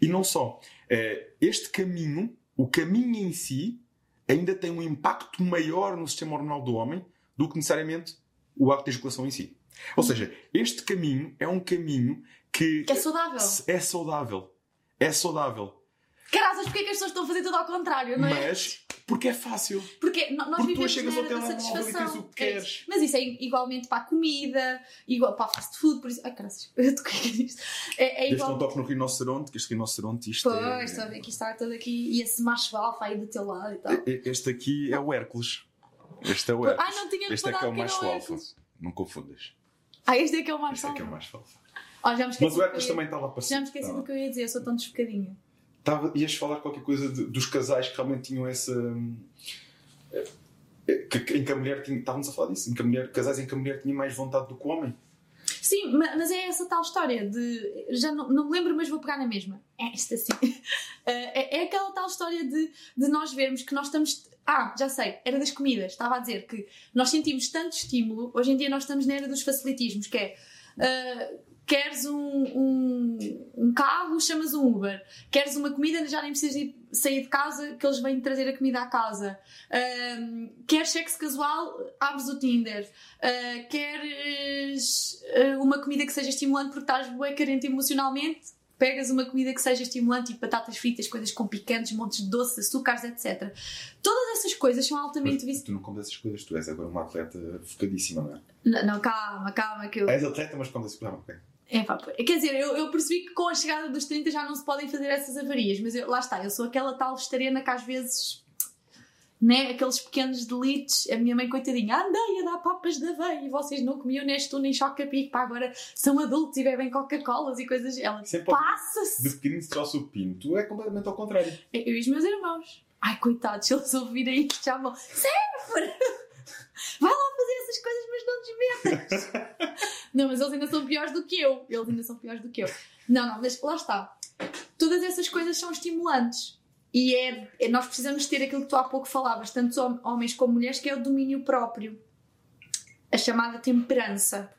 E não só. Uh, este caminho, o caminho em si, ainda tem um impacto maior no sistema hormonal do homem do que necessariamente o acto de ejaculação em si. Ou seja, este caminho é um caminho que, que é saudável. É saudável. É saudável. Caraças, porque é que as pessoas estão a fazer tudo ao contrário, não é? Mas porque é fácil. Porque nós porque vivemos tu chegas ao telemóvel e tens o que é queres. Mas isso é igualmente para a comida, igual para a fast food, por isso. Ai, caraças, eu toquei nisto. É, é igual... Este não toque no rinoceronte, que este rinoceronte isto pois, é... estou a ver que está todo aqui e esse macho alfa aí do teu lado e tal. Este aqui é o Hércules. Este é o Hércules. Ah, não tinha Este é que é o macho alfa. Não confundas. Ah, este é que é o macho alfa. Este é que é o macho alfa. Oh, já me Mas o Hércules também estava a passar. Já me esqueci do que eu ia dizer, eu sou tão desfocadinha. Tava, ias falar qualquer coisa de, dos casais que realmente tinham essa. Eh, eh, que, em que a mulher tinha. Estávamos a falar disso, em que mulher, casais em que a mulher tinha mais vontade do que o homem. Sim, mas é essa tal história de. Já não, não me lembro, mas vou pegar na mesma. É esta assim. É, é aquela tal história de, de nós vermos que nós estamos. Ah, já sei, era das comidas. Estava a dizer que nós sentimos tanto estímulo. Hoje em dia nós estamos na era dos facilitismos, que é. Uh, Queres um, um, um, carro, chamas um Uber. Queres uma comida, já nem precisas de sair de casa, que eles vêm trazer a comida à casa. Um, queres sexo casual, abres o Tinder. Uh, queres uh, uma comida que seja estimulante porque estás bem carente emocionalmente, pegas uma comida que seja estimulante, tipo batatas fritas, coisas com picantes, montes de doces, açúcares, etc. Todas essas coisas são altamente viciantes. Tu não comes essas coisas, tu és agora uma atleta focadíssima, não é? Não, não calma, calma, que eu. És atleta, mas comes essas coisas. ok. É pá, quer dizer, eu, eu, percebi que com a chegada dos 30 já não se podem fazer essas avarias, mas eu, lá está, eu sou aquela tal vegetariana que às vezes, né, aqueles pequenos delitos, a minha mãe, coitadinha, andei a dar papas de aveia e vocês não comiam neste nem choca-pico, pá, agora são adultos e bebem Coca-Colas e coisas. Ela passa-se. De pequenino se trouxe o pino, tu é completamente ao contrário. Eu, eu e os meus irmãos. Ai, coitados, se eles ouvirem isto já vão. Sempre! Vai lá fazer essas coisas, mas não desmetas. não, mas eles ainda são piores do que eu. Eles ainda são piores do que eu. Não, não, mas lá está. Todas essas coisas são estimulantes. E é, é, nós precisamos ter aquilo que tu há pouco falavas, tanto homens como mulheres, que é o domínio próprio. a chamada temperança.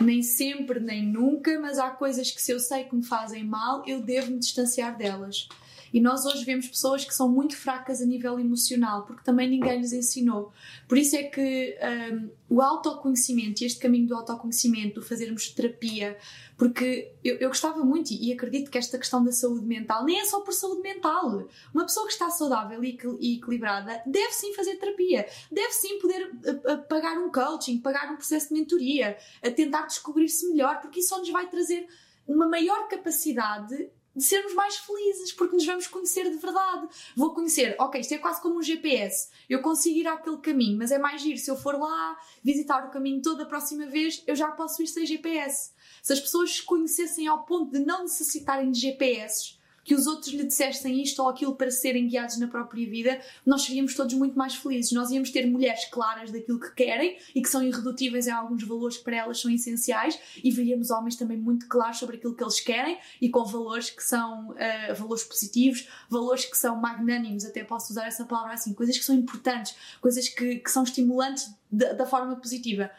Nem sempre, nem nunca, mas há coisas que se eu sei que me fazem mal, eu devo me distanciar delas. E nós hoje vemos pessoas que são muito fracas a nível emocional, porque também ninguém lhes ensinou. Por isso é que um, o autoconhecimento e este caminho do autoconhecimento, do fazermos terapia, porque eu, eu gostava muito e acredito que esta questão da saúde mental nem é só por saúde mental. Uma pessoa que está saudável e, equilibrada deve sim fazer terapia, deve sim poder a, a pagar um coaching, pagar um processo de mentoria, a tentar descobrir-se melhor, porque isso só nos vai trazer uma maior capacidade de sermos mais felizes, porque nos vamos conhecer de verdade. Vou conhecer, ok, isto é quase como um GPS. Eu consigo ir àquele caminho, mas é mais giro. Se eu for lá visitar o caminho toda a próxima vez, eu já posso ir sem GPS. Se as pessoas se conhecessem ao ponto de não necessitarem de GPS, que os outros lhe dissessem isto ou aquilo para serem guiados na própria vida, nós seríamos todos muito mais felizes. Nós íamos ter mulheres claras daquilo que querem e que são irredutíveis em alguns valores que para elas são essenciais, e veríamos homens também muito claros sobre aquilo que eles querem e com valores que são uh, valores positivos, valores que são magnânimos, até posso usar essa palavra assim, coisas que são importantes, coisas que, que são estimulantes da, da forma positiva.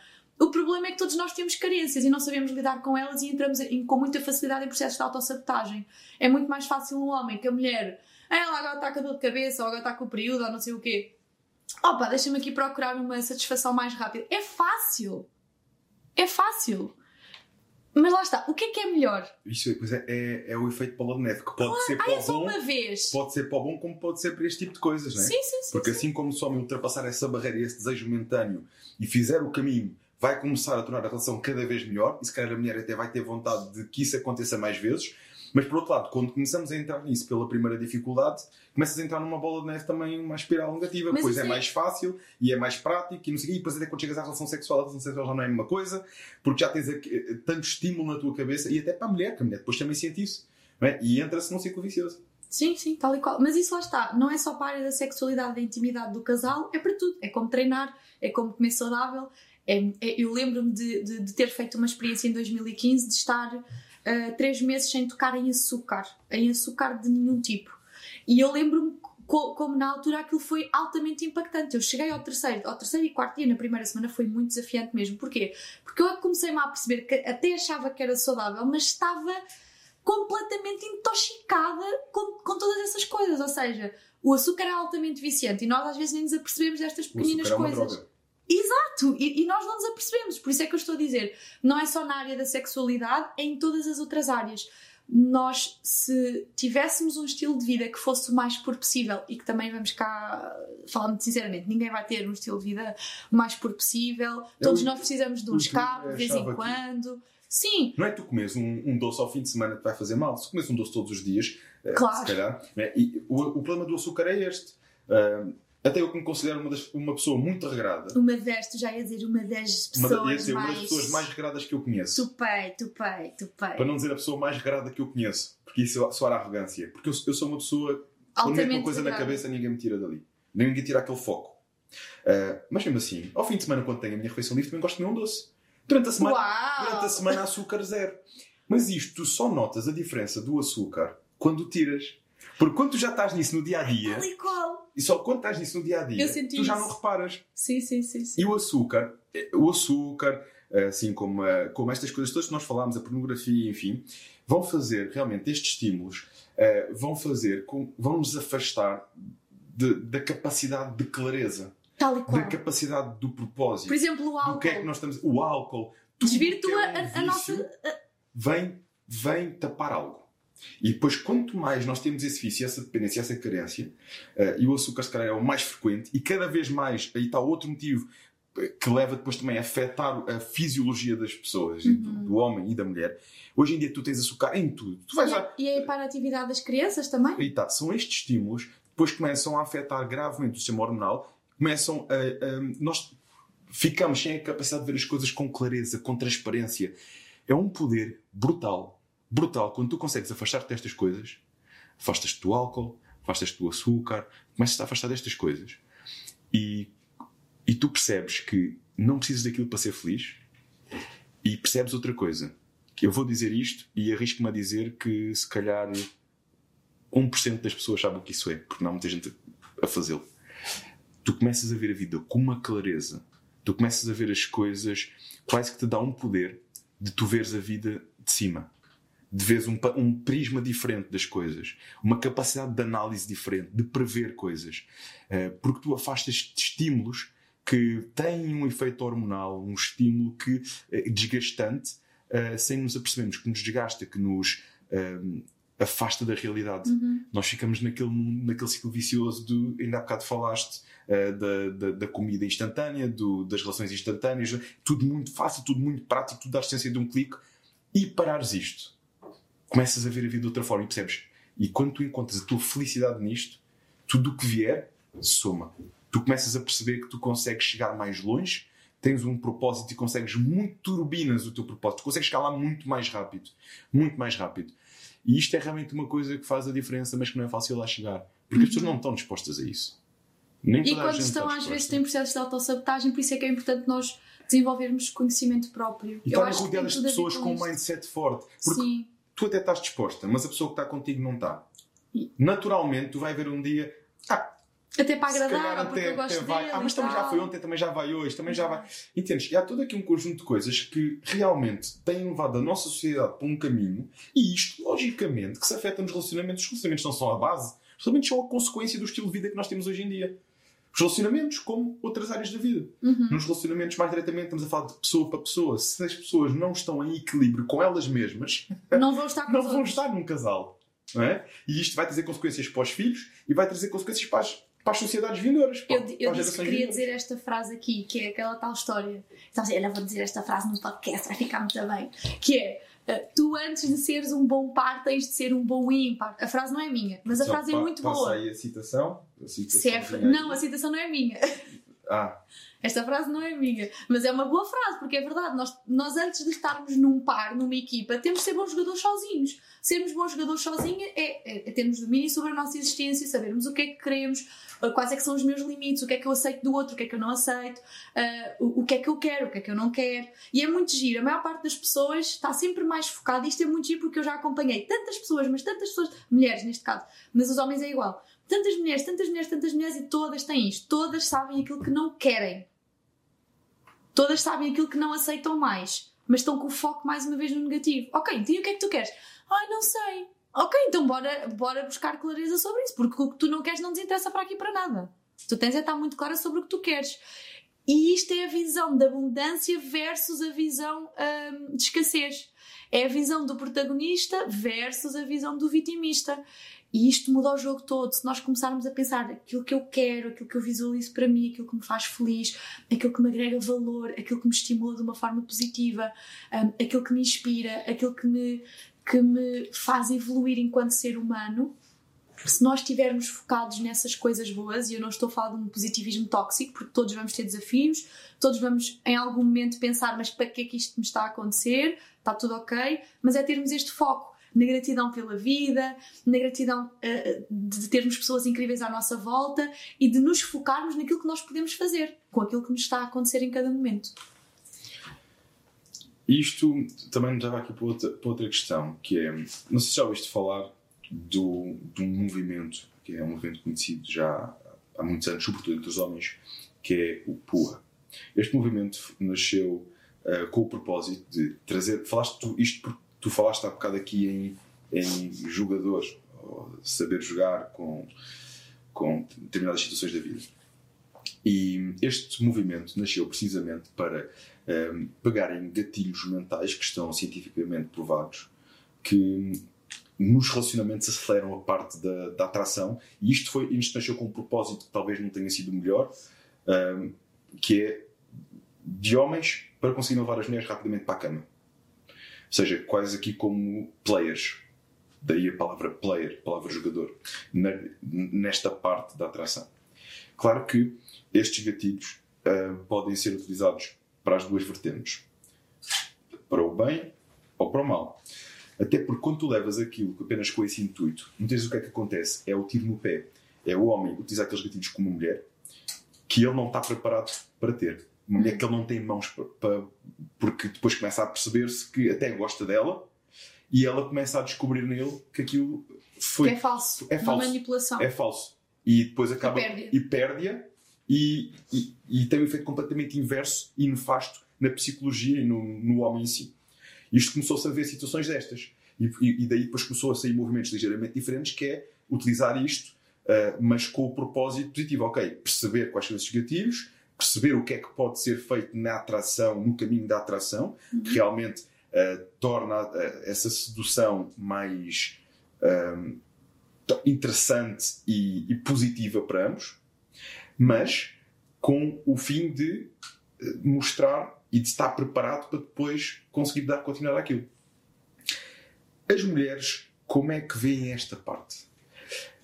O problema é que todos nós temos carências e não sabemos lidar com elas e entramos em, com muita facilidade em processos de autossabotagem. É muito mais fácil um homem que a mulher, ah, ela agora está com a dor de cabeça, ou agora está com o período, ou não sei o quê. Opa, deixa-me aqui procurar uma satisfação mais rápida. É fácil. É fácil. Mas lá está, o que é que é melhor? Isso depois é, é, é o efeito bola de neve, que pode claro. ser para ah, é o bom. Uma vez. Pode ser para o bom, como pode ser para este tipo de coisas, não é? Sim, sim, sim. Porque sim. assim como só me ultrapassar essa barreira e esse desejo momentâneo e fizer o caminho vai começar a tornar a relação cada vez melhor e se calhar a mulher até vai ter vontade de que isso aconteça mais vezes. Mas por outro lado, quando começamos a entrar nisso pela primeira dificuldade, começas a entrar numa bola de neve também, uma espiral negativa. Mas pois é, mais fácil e é mais prático e não sei E depois até quando chegas à relação sexual, a relação sexual já não é a mesma coisa, porque já tens tanto estímulo na tua cabeça e até para a mulher, que a mulher depois também sente isso. É? E entra-se num ciclo vicioso. Sim, sim, tal e qual. Mas isso lá está. Não é só para a área da sexualidade, da intimidade do casal, é para tudo. É como treinar, é como comer saudável, é, é, eu lembro-me de, de, de, ter feito uma experiência em 2015 de estar uh, três meses sem tocar em açúcar, em açúcar de nenhum tipo. E eu lembro-me co como na altura aquilo foi altamente impactante. Eu cheguei ao terceiro, ao terceiro e quarto dia, na primeira semana, foi muito desafiante mesmo. Porquê? Porque eu comecei-me a perceber que até achava que era saudável, mas estava completamente intoxicada com, com todas essas coisas. Ou seja, o açúcar é altamente viciante e nós às vezes nem nos apercebemos destas pequeninas é coisas. Exato! E, e, nós não nos apercebemos. Por isso é que eu estou a dizer, não é só na área da sexualidade, é em todas as outras áreas. Nós, se tivéssemos um estilo de vida que fosse o mais puro possível, e que também vamos cá, falando sinceramente, ninguém vai ter um estilo de vida o mais puro possível, todos eu, nós precisamos de um escape de vez em quando. Que... Sim. Não é tu comes um, um, doce ao fim de semana que vai fazer mal. Se comes um doce todos os dias, eh, claro. se calhar. É? E o, o problema do açúcar é este. Uh, até eu que me considero uma, das, uma pessoa muito regrada. Uma das, tu já ia dizer uma das pessoas uma, ia dizer, mais... uma das pessoas mais regradas que eu conheço. Tupei, tupei, tupei. Para não dizer a pessoa mais regrada que eu conheço, porque isso soar arrogância. Porque eu, eu sou uma pessoa, quando meto uma coisa regrada. na cabeça, ninguém me tira dali. Ninguém tira aquele foco. Uh, mas mesmo assim, ao fim de semana, quando tenho a minha refeição livre, também gosto de comer um doce. Durante a semana, Uau! durante a semana açúcar zero. Mas isto, tu só notas a diferença do açúcar quando tiras. Porque quando tu já estás nisso no dia a dia. E só quando estás nisso no dia a dia, tu isso. já não reparas. Sim, sim, sim, sim. E o açúcar, o açúcar, assim como, eh, como estas coisas todas que nós falámos, a pornografia, enfim, vão fazer realmente estes estímulos, eh, vão fazer, vão nos afastar de, da capacidade de clareza. Tal e qual. Da capacidade do propósito. Por exemplo, o álcool. Do que é que nós estamos. O álcool. Desvirtua é um a, a nossa. Vem, vem tapar algo. E depois, quanto mais nós temos esse vício, essa dependência, essa carência, uh, e o açúcar, se calhar, é o mais frequente, e cada vez mais, aí está outro motivo eh, que leva depois também a afetar a fisiologia das pessoas, uhum. do, do, homem e da mulher. Hoje em dia, tu tens açúcar em tudo. Tu vais e, a, e a hiperatividade das crianças também? Está. São estes estímulos que depois começam a afetar gravemente o sistema hormonal, começam a. a nós ficamos sem a capacidade de ver as coisas com clareza, com transparência. É um poder brutal brutal quando tu consegues afastar-te destas coisas, afastas-te do álcool, afastas-te do açúcar, começas a afastar destas coisas e, e tu percebes que não precisas daquilo para ser feliz e percebes outra coisa. Eu vou dizer isto e arrisco-me a dizer que se calhar 1% das pessoas sabem o que isso é, porque não há muita gente a fazê-lo. Tu começas a ver a vida com uma clareza tu começas a ver as coisas, quase que te dá um poder de tu veres a vida de cima. De veres um, um prisma diferente das coisas. Uma capacidade de análise diferente, de prever coisas. Uh, porque tu afastas de estímulos que têm um efeito hormonal, um estímulo que é desgastante, uh, sem nos apercebermos que nos desgasta, que nos afasta da realidade. Uhum. Nós ficamos naquele, naquele ciclo vicioso do. Ainda há bocado falaste uh, da, da, da, comida instantânea, do, das relações instantâneas, tudo muito fácil, tudo muito prático, tudo à distância de um clique. E parares isto, começas a ver a vida de outra forma e percebes. E quando tu encontras a tua felicidade nisto, tudo o que vier soma. Tu começas a perceber que tu consegues chegar mais longe, tens um propósito e consegues muito turbinas o teu propósito, tu consegues chegar lá muito mais rápido. Muito mais rápido. E isto é realmente uma coisa que faz a diferença, mas que não é fácil lá chegar. Porque as pessoas não estão dispostas a isso. Nem e quando estão, às vezes, têm processos de autossabotagem, por isso é que é importante nós desenvolvermos conhecimento próprio. E estarem rodeadas de pessoas com um mindset forte. Porque Sim. Tu até estás disposta, mas a pessoa que está contigo não está. Naturalmente, tu vai ver um dia. Ah, até para agradar, porque até, eu gosto até vai. Ah, mas também já foi ontem, também já vai hoje, também já vai. Entendes? E há todo aqui um conjunto de coisas que realmente têm levado a nossa sociedade para um caminho e isto, logicamente, que se afeta nos relacionamentos. Os relacionamentos não são a base, os relacionamentos são a consequência do estilo de vida que nós temos hoje em dia. Os relacionamentos, como outras áreas da vida. Uhum. Nos relacionamentos, mais diretamente, estamos a falar de pessoa para pessoa. Se as pessoas não estão em equilíbrio com elas mesmas, não vão estar, não vão estar num casal. Não é? E isto vai trazer consequências para os filhos e vai trazer consequências para as para as sociedades vindouras. Para, eu eu disse que queria vindouras. dizer esta frase aqui, que é aquela tal história. Então, olha, vou dizer esta frase no podcast, vai ficar muito bem. Que é. Uh, tu antes de seres um bom par tens de ser um bom ímpar. A frase não é minha, mas a Só frase é muito boa. aí a citação? A citação é, não, a citação não é minha. Ah. Esta frase não é minha, mas é uma boa frase, porque é verdade. Nós, nós antes de estarmos num par, numa equipa, temos de ser bons jogadores sozinhos. Sermos bons jogadores sozinhos é, é, é termos domínio sobre a nossa existência, sabermos o que é que queremos, quais é que são os meus limites, o que é que eu aceito do outro, o que é que eu não aceito, uh, o, o, que é que eu quero, o que é que eu não quero. E é muito giro. A maior parte das pessoas está sempre mais focada. Isto é muito giro porque eu já acompanhei tantas pessoas, mas tantas pessoas, mulheres neste caso, mas os homens é igual. Tantas mulheres, tantas mulheres, tantas mulheres e todas têm isto. Todas sabem aquilo que não querem. Todas sabem aquilo que não aceitam mais. Mas estão com o foco mais uma vez no negativo. Ok, então e o que é que tu queres? Ai, não sei. Ok, então bora, bora buscar clareza sobre isso, porque o que tu não queres não nos interessa para aqui para nada. Tu tens é estar muito clara sobre o que tu queres. E isto é a visão da abundância versus a visão hum, de escassez. É a visão do protagonista versus a visão do vitimista. E isto muda o jogo todo. Se nós começarmos a pensar aquilo que eu quero, aquilo que eu visualizo para mim, aquilo que me faz feliz, aquilo que me agrega valor, aquilo que me estimula de uma forma positiva, um, aquilo que me inspira, aquilo que me, que me faz evoluir enquanto ser humano, se nós estivermos focados nessas coisas boas, e eu não estou a falar de um positivismo tóxico, porque todos vamos ter desafios, todos vamos em algum momento pensar, mas para que é que isto me está a acontecer? Está tudo ok, mas é termos este foco na gratidão pela vida, na gratidão uh, de termos pessoas incríveis à nossa volta e de nos focarmos naquilo que nós podemos fazer, com aquilo que nos está a acontecer em cada momento. Isto também nos leva aqui para outra, para outra questão, que é, não sei se já ouviste falar do, de um movimento, que é um movimento conhecido já há muitos anos, sobretudo entre os homens, que é o PUA. Este movimento nasceu uh, com o propósito de trazer. Falaste isto porque tu falaste há bocado aqui em, em jogadores, saber jogar com, com determinadas situações da vida. E este movimento nasceu precisamente para um, ehm, pegarem gatilhos mentais que estão cientificamente provados que nos relacionamentos aceleram a parte da, da atração e isto, foi, isto nasceu com um propósito que talvez não tenha sido o melhor um, ehm, que é de homens para conseguir levar as mulheres rapidamente para a cama seja, quase aqui como players daí a palavra player, a palavra jogador nesta parte da atração claro que estes gatilhos uh, podem ser utilizados para as duas vertentes. Para o bem ou para o mal. Até porque quando tu levas aquilo apenas com esse intuito, muitas vezes o que é que acontece? É o tiro no pé. É o homem utilizar aqueles gatilhos como mulher que ele não está preparado para ter. Uma mulher que ele não tem mãos para, para porque depois começa a perceber-se que até gosta dela e ela começa a descobrir nele que aquilo foi. Que é falso. É falso. Uma manipulação. É falso. E depois acaba. E perde-a. e, e, e, tem um efeito completamente inverso e nefasto na psicologia e no, no homem em si. Isto começou-se a ver situações destas. E, e, daí depois começou a sair movimentos ligeiramente diferentes, que é utilizar isto, uh, mas com o propósito positivo. Ok, perceber quais são esses gatilhos, perceber o que é que pode ser feito na atração, no caminho da atração, uhum. que realmente uh, torna uh, essa sedução mais um, interessante e, e, positiva para ambos, mas com o fim de mostrar e de estar preparado para depois conseguir dar continuidade àquilo. As mulheres, como é que veem esta parte?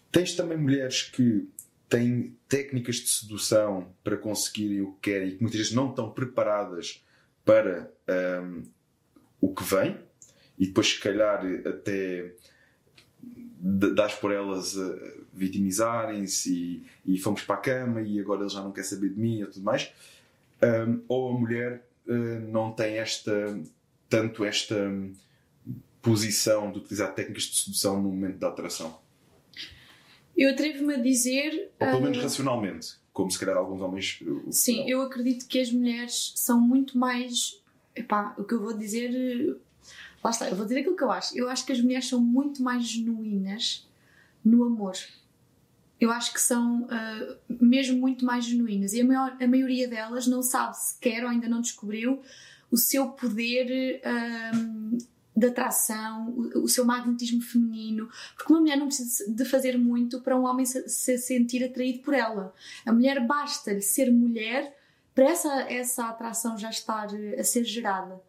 Tens também mulheres que têm técnicas de sedução para conseguirem o que querem e que muitas vezes não estão preparadas para um, o que vem e depois, se calhar, até dás por elas vitimizarem-se e, e fomos para a cama e agora ele já não quer saber de mim e tudo mais. Um, ou a mulher uh, não tem esta tanto esta posição de utilizar técnicas de sedução no momento da atração? Eu atrevo-me a dizer. Ou pelo menos uh... racionalmente, como se calhar alguns homens. Sim, eu acredito que as mulheres são muito mais. Epá, o que eu vou dizer. Lá está, eu vou dizer aquilo que eu acho. Eu acho que as mulheres são muito mais genuínas no amor. Eu acho que são uh, mesmo muito mais genuínas. E a, maior, a maioria delas não sabe sequer ou ainda não descobriu o seu poder. Uh, de atração, o, o, seu magnetismo feminino, porque uma mulher não precisa de fazer muito para um homem se, se sentir atraído por ela. A mulher basta-lhe ser mulher para essa, essa atração já estar a ser gerada.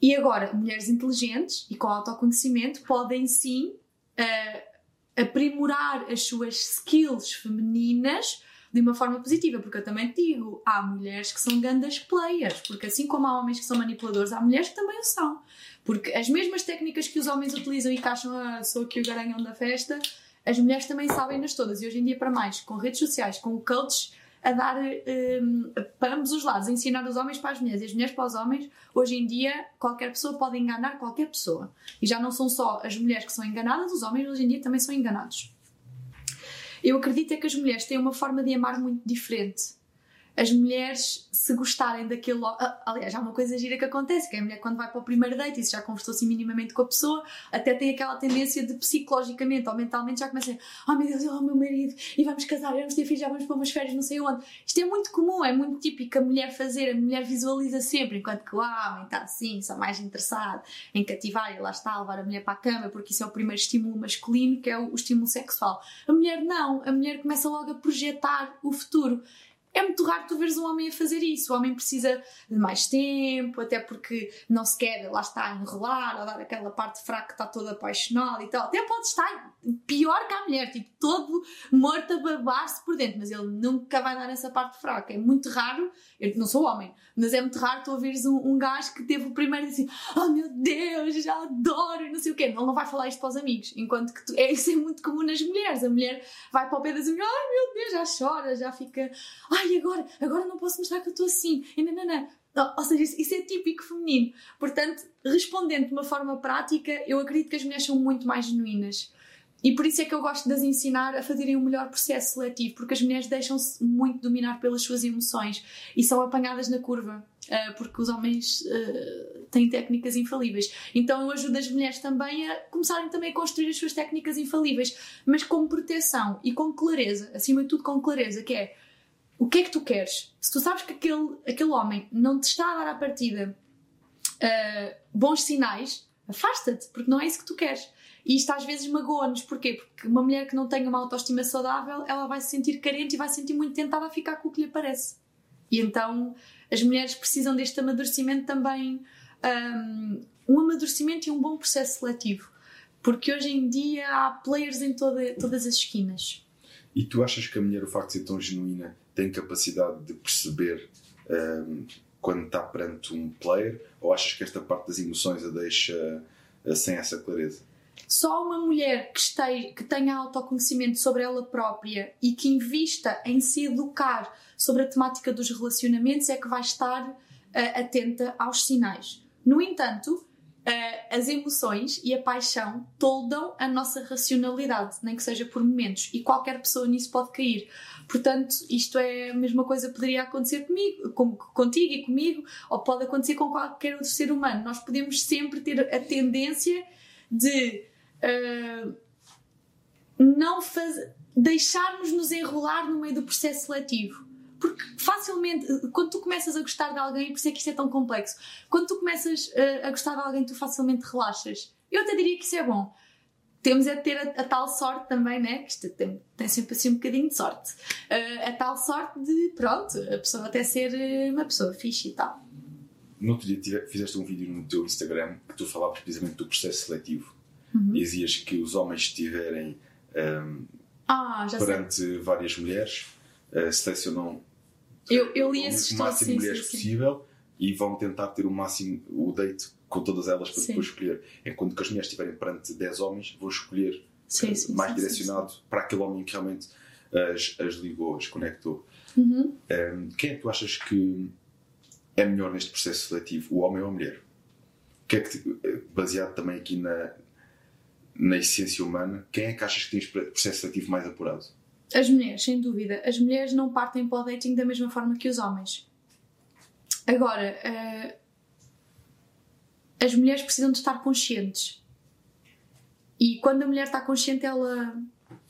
E agora, mulheres inteligentes e com autoconhecimento podem sim uh, aprimorar as suas skills femininas de uma forma positiva, porque eu também digo, há mulheres que são grandes players, porque assim como há homens que são manipuladores, há mulheres que também o são. Porque as mesmas técnicas que os homens utilizam e que acham, ah, sou o garanhão da festa, as mulheres também sabem-nas todas. E hoje em dia, para mais, com redes sociais, com coaches a dar um, para ambos os lados, ensinar os homens para as mulheres e as mulheres para os homens, hoje em dia qualquer pessoa pode enganar qualquer pessoa. E já não são só as mulheres que são enganadas, os homens hoje em dia também são enganados. Eu acredito é que as mulheres têm uma forma de amar muito diferente as mulheres se gostarem daquele. Aliás, há uma coisa gira que acontece, que é a mulher quando vai para o primeiro date e se já conversou assim minimamente com a pessoa, até tem aquela tendência de psicologicamente ou mentalmente já começa a oh meu Deus, oh meu marido, e vamos casar, vamos ter filhos, já vamos para umas férias, não sei onde. Isto é muito comum, é muito típico a mulher fazer, a mulher visualiza sempre, enquanto que o homem está assim, só mais interessado em cativar e lá está, levar a mulher para a cama, porque isso é o primeiro estímulo masculino, que é o, o estímulo sexual. A mulher não, a mulher começa logo a projetar o futuro é muito raro tu veres um homem a fazer isso. O homem precisa de mais tempo, até porque não se quer, lá está, enrolar, ou dar aquela parte fraca que está toda apaixonada e tal. Até pode estar pior que a mulher, tipo, todo morto a babar-se por dentro, mas ele nunca vai dar essa parte fraca. É muito raro, eu não sou homem, mas é muito raro tu ouvires um, um gajo que teve o primeiro e assim, oh meu Deus, já adoro não sei o quê. Ele não vai falar isto para os amigos, enquanto que tu, é, isso é muito comum nas mulheres. A mulher vai para o pé das mulheres, ai meu Deus, já chora, já fica, ai agora, agora não posso mostrar que eu estou assim, e não, não, não. Ou seja, isso é típico feminino. Portanto, respondendo de uma forma prática, eu acredito que as mulheres são muito mais genuínas. E por isso é que eu gosto de as ensinar a fazerem um melhor processo seletivo, porque as mulheres deixam-se muito dominar pelas suas emoções e são apanhadas na curva, uh, porque os homens uh, têm técnicas infalíveis. Então eu ajudo as mulheres também a começarem também a construir as suas técnicas infalíveis, mas com proteção e com clareza, acima de tudo com clareza, que é o que é que tu queres? Se tu sabes que aquele, aquele homem não te está a dar à partida uh, bons sinais, afasta-te, porque não é isso que tu queres. E isto às vezes magoa-nos. Porquê? Porque uma mulher que não tenha uma autoestima saudável, ela vai se sentir carente e vai se sentir muito tentada a ficar com o que lhe parece. E então as mulheres precisam deste amadurecimento também, um, um amadurecimento e um bom processo seletivo. Porque hoje em dia há players em toda, todas as esquinas. E tu achas que a mulher, o facto de ser tão genuína, tem capacidade de perceber um, quando está perante um player? Ou achas que esta parte das emoções a deixa uh, sem essa clareza? Só uma mulher que, esteja, que tenha autoconhecimento sobre ela própria e que invista em se educar sobre a temática dos relacionamentos é que vai estar uh, atenta aos sinais. No entanto, Uh, as emoções e a paixão toldam a nossa racionalidade, nem que seja por momentos, e qualquer pessoa nisso pode cair. Portanto, isto é a mesma coisa poderia acontecer comigo, com, contigo e comigo, ou pode acontecer com qualquer outro ser humano. Nós podemos sempre ter a tendência de uh, não fazer, deixarmos nos enrolar no meio do processo seletivo. Porque facilmente, quando tu começas a gostar de alguém, por isso é que isto é tão complexo, quando tu começas a, uh, a gostar de alguém, tu facilmente relaxas. Eu até diria que isso é bom temos é de ter a, a, tal sorte também, né? Que isto tem, tem sempre assim um bocadinho de sorte. Uh, a tal sorte de, pronto, a pessoa até ser eh, uma pessoa fixe e tal. No outro dia fizeste um vídeo no teu Instagram que tu falavas precisamente do processo seletivo. Uhum. E dizias que os homens estiverem um, ah, perante sei. várias mulheres uh, selecionam eu, eu li o máximo de mulheres sim, possível sim. e vão tentar ter o máximo o date com todas elas para sim. depois escolher. Enquanto que as mulheres estiverem perante 10 homens, vão escolher sim, sim, mais direcionado para aquele homem que realmente as, as ligou, as conectou. Uhum. Um, quem é que tu achas que é melhor neste processo seletivo, o homem ou a mulher? Que é que, eh, baseado também aqui na, na essência humana, quem é que achas que tem processo seletivo mais apurado? As mulheres, sem dúvida. As mulheres não partem para o dating da mesma forma que os homens. Agora, uh, as mulheres precisam de estar conscientes. E quando a mulher está consciente, ela,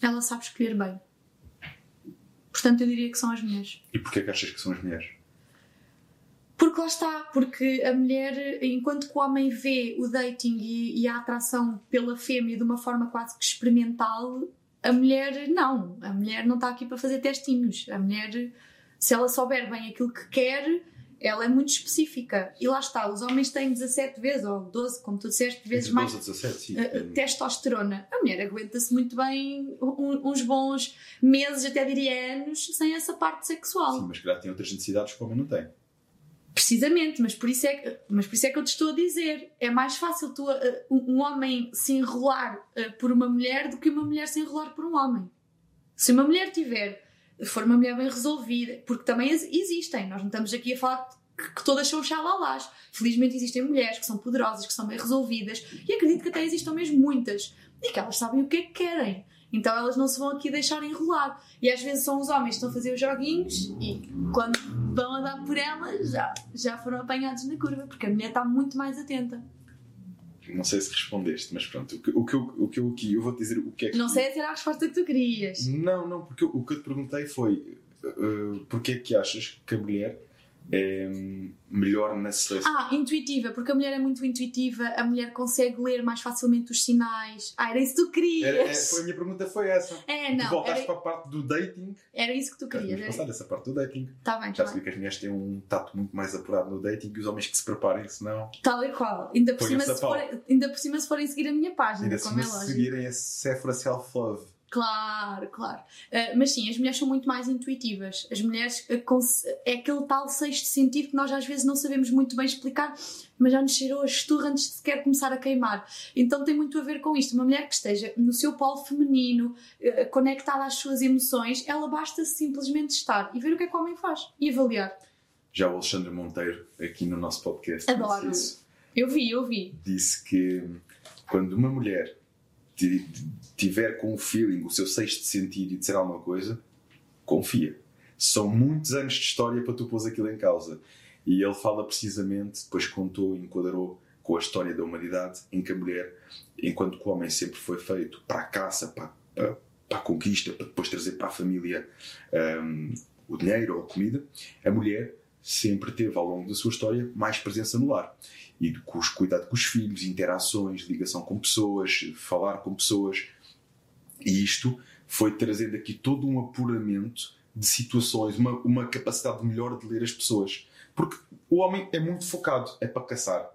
ela sabe escolher bem. Portanto, eu diria que são as mulheres. E porquê que achas que são as mulheres? Porque lá está, porque a mulher, enquanto que o homem vê o dating e, e a atração pela fêmea de uma forma quase que experimental, a mulher não. A mulher não está aqui para fazer testinhos. A mulher, se ela souber bem aquilo que quer, ela é muito específica. E lá está, os homens têm 17 vezes, ou 12, como tu disseste, vezes mais 17, sim. Uh, testosterona. A mulher aguenta-se muito bem um, uns bons meses, até diria anos, sem essa parte sexual. Sim, mas claro, tem outras necessidades que o homem não tem. Precisamente, mas por, isso é que, mas por isso é que eu te estou a dizer. É mais fácil tu, uh, um homem se enrolar uh, por uma mulher do que uma mulher se enrolar por um homem. Se uma mulher tiver for uma mulher bem resolvida, porque também existem, nós não estamos aqui a falar que, que todas são xalalás. Felizmente existem mulheres que são poderosas, que são bem resolvidas, e acredito que até existam mesmo muitas, e que elas sabem o que é que querem. Então elas não se vão aqui deixar enrolar. E às vezes são os homens que estão a fazer os joguinhos e quando vão a dar por elas já, já foram apanhados na curva, porque a mulher está muito mais atenta. Não sei se respondeste, mas pronto, o que, o que, eu, o que eu aqui, eu vou te dizer o que é que. Não sei se era a resposta que tu querias. Não, não, porque eu, o que eu te perguntei foi uh, porque é que achas que a mulher é melhor na seleção. Ah, intuitiva, porque a mulher é muito intuitiva, a mulher consegue ler mais facilmente os sinais. Ah, era isso que tu querias. Era, é, foi, a minha pergunta foi essa. É, não. Tu voltaste era... para a parte do dating. Era isso que tu querias. Vamos passar dessa parte do dating. Tá bem, Já tá percebi que as mulheres têm um tato muito mais apurado no dating que os homens que se preparem, senão. Tal e qual. Ainda por, cima, se forem, ainda por cima se forem seguir a minha página, ainda como é lógico. Se seguirem a Sephora Self Love. Claro, claro. Uh, mas sim, as mulheres são muito mais intuitivas. As mulheres uh, é aquele tal sexto sentido que nós às vezes não sabemos muito bem explicar, mas já nos cheirou a esturra antes de sequer começar a queimar. Então tem muito a ver com isto. Uma mulher que esteja no seu polo feminino, uh, conectada às suas emoções, ela basta simplesmente estar e ver o que é que o homem faz e avaliar. Já o Alexandre Monteiro, aqui no nosso podcast, Adoro. Eu vi, eu vi. Disse que quando uma mulher tiver com o feeling, o seu sexto sentido e disser alguma coisa, confia. São muitos anos de história para tu pôs aquilo em causa. E ele fala precisamente, depois contou e enquadrou com a história da humanidade, em que a mulher, enquanto que o homem sempre foi feito para a caça, para, para, para a conquista, para depois trazer para a família um, o dinheiro ou a comida, a mulher sempre teve ao longo da sua história mais presença no lar e com os cuidado com os filhos, interações, ligação com pessoas, falar com pessoas. E isto foi trazendo aqui todo um apuramento de situações, uma, uma capacidade melhor de ler as pessoas. Porque o homem é muito focado, é para caçar.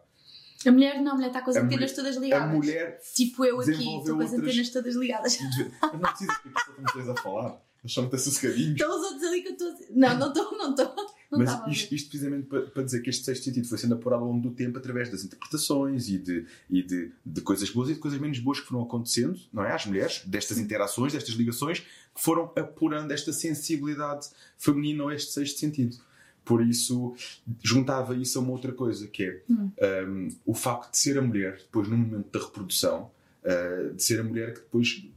A mulher não, a mulher está com as a antenas mulher, todas ligadas. A mulher tipo eu aqui, estou com as antenas todas ligadas. Não precisas porque estamos a falar. Eles são muito assossegadinhos. Estão os outros ali que eu estou. Não, não estou, não estou. Mas isto, isto, precisamente para, para, dizer que este sexto sentido foi sendo apurado ao longo do tempo através das interpretações e, de, e de, de coisas boas e de coisas menos boas que foram acontecendo, não é? Às mulheres, destas interações, destas ligações, que foram apurando esta sensibilidade feminina ou este sexto sentido. Por isso, juntava isso a uma outra coisa, que é hum. um, o facto de ser a mulher, depois no momento da reprodução, uh, de ser a mulher que depois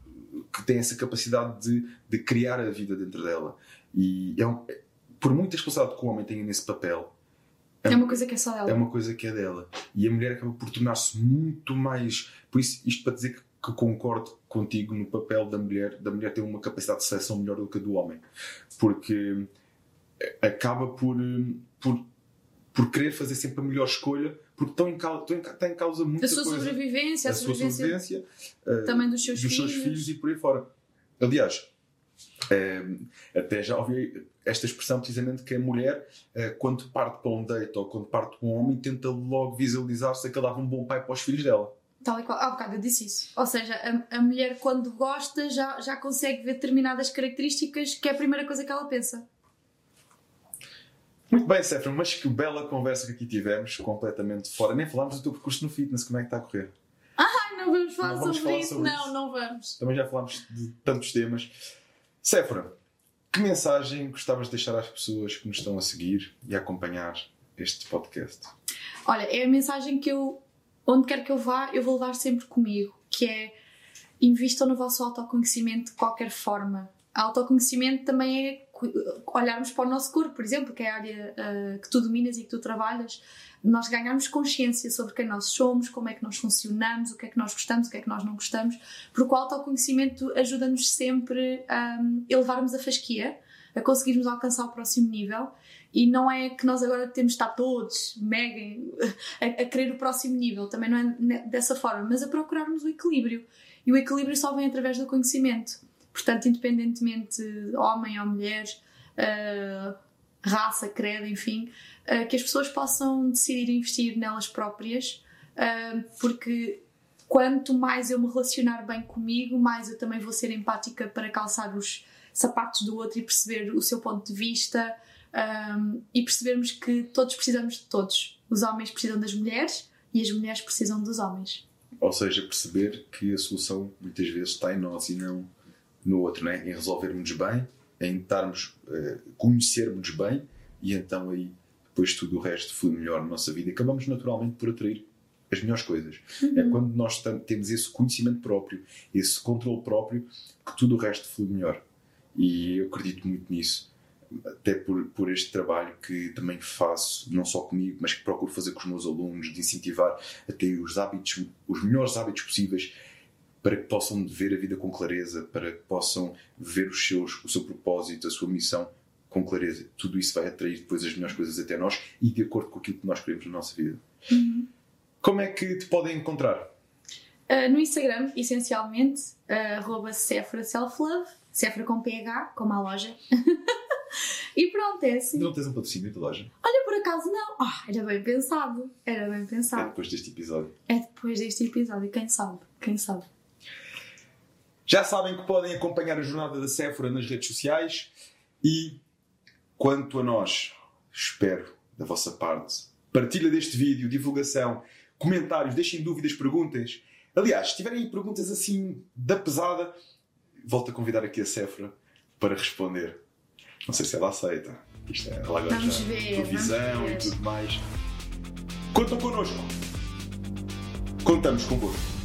que tem essa capacidade de, de criar a vida dentro dela. E é um, por muita responsabilidade que o homem tenha nesse papel, é, é uma coisa que é só dela. É uma coisa que é dela. E a mulher acaba por tornar-se muito mais. Por isso, isto para dizer que, que, concordo contigo no papel da mulher, da mulher ter uma capacidade de seleção melhor do que a do homem. Porque acaba por, por, por querer fazer sempre a melhor escolha, porque estão em causa, está em causa muita a sua coisa. sobrevivência, a, a sobrevivência, sobrevivência uh, também dos seus dos filhos. seus filhos e por aí fora. Aliás, até já ouvi esta expressão precisamente que a mulher, uh, quando parte para um date ou quando parte para um homem, tenta logo visualizar se é que ela dava um bom pai para os filhos dela. Tal e qual. Há bocado eu disse isso. Ou seja, a, a mulher, quando gosta, já, já consegue ver determinadas características que é a primeira coisa que ela pensa. Muito bem, Sefra, mas que bela conversa que aqui tivemos, completamente fora. Nem falámos do teu percurso no fitness, como é que está a correr? Ai, não vamos falar, não vamos sobre, falar isso. sobre não, isso. não vamos. Também já falámos de tantos temas. Sefra, que mensagem gostavas de deixar às pessoas que nos estão a seguir e a acompanhar este podcast? Olha, é a mensagem que eu, onde quer que eu vá, eu vou levar sempre comigo, que é invistam no vosso autoconhecimento de qualquer forma. Autoconhecimento também é olharmos para o nosso corpo, por exemplo, que é a área uh, que tu dominas e que tu trabalhas, nós ganharmos consciência sobre quem nós somos, como é que nós funcionamos, o que é que nós gostamos, o que é que nós não gostamos, porque o autoconhecimento ajuda-nos sempre a um, elevarmos a fasquia, a conseguirmos alcançar o próximo nível. E não é que nós agora temos de estar todos mega a, a querer o próximo nível, também não é dessa forma, mas a procurarmos o equilíbrio. E o equilíbrio só vem através do conhecimento. Portanto, independentemente de homem ou mulher, uh, raça, credo, enfim, uh, que as pessoas possam decidir investir nelas próprias, uh, porque quanto mais eu me relacionar bem comigo, mais eu também vou ser empática para calçar os sapatos do outro e perceber o seu ponto de vista um, e percebermos que todos precisamos de todos. Os homens precisam das mulheres e as mulheres precisam dos homens. Ou seja, perceber que a solução muitas vezes está em nós e não no outro, né? em resolvermos bem, em estarmos, uh, conhecermos bem e então aí depois tudo o resto flui melhor na nossa vida acabamos naturalmente por atrair as melhores coisas. Uhum. É quando nós temos esse conhecimento próprio, esse controle próprio, que tudo o resto flui melhor. E eu acredito muito nisso, até por, por este trabalho que também faço, não só comigo, mas que procuro fazer com os meus alunos, de incentivar a ter os hábitos, os melhores hábitos possíveis para que possam ver a vida com clareza, para que possam ver os seus, o seu propósito, a sua missão com clareza. Tudo isso vai atrair depois as melhores coisas até nós e de acordo com aquilo que nós queremos na nossa vida. Uhum. Como é que te podem encontrar? Uh, no Instagram, essencialmente, uh, arroba Cefra Selflove, Cefra com PH, como a loja. e pronto, é assim. Não tens um patrocínio da loja? Olha, por acaso não. Oh, era bem pensado. Era bem pensado. É depois deste episódio. É depois deste episódio, quem sabe? Quem sabe? Já sabem que podem acompanhar a jornada da Sephora nas redes sociais e, quanto a nós, espero da vossa parte partilha deste vídeo, divulgação, comentários, deixem dúvidas, perguntas. Aliás, se tiverem perguntas assim da pesada, volto a convidar aqui a Sephora para responder. Não sei se ela aceita. Isto é, ela agora já televisão e tudo mais. Contam connosco. Contamos convosco.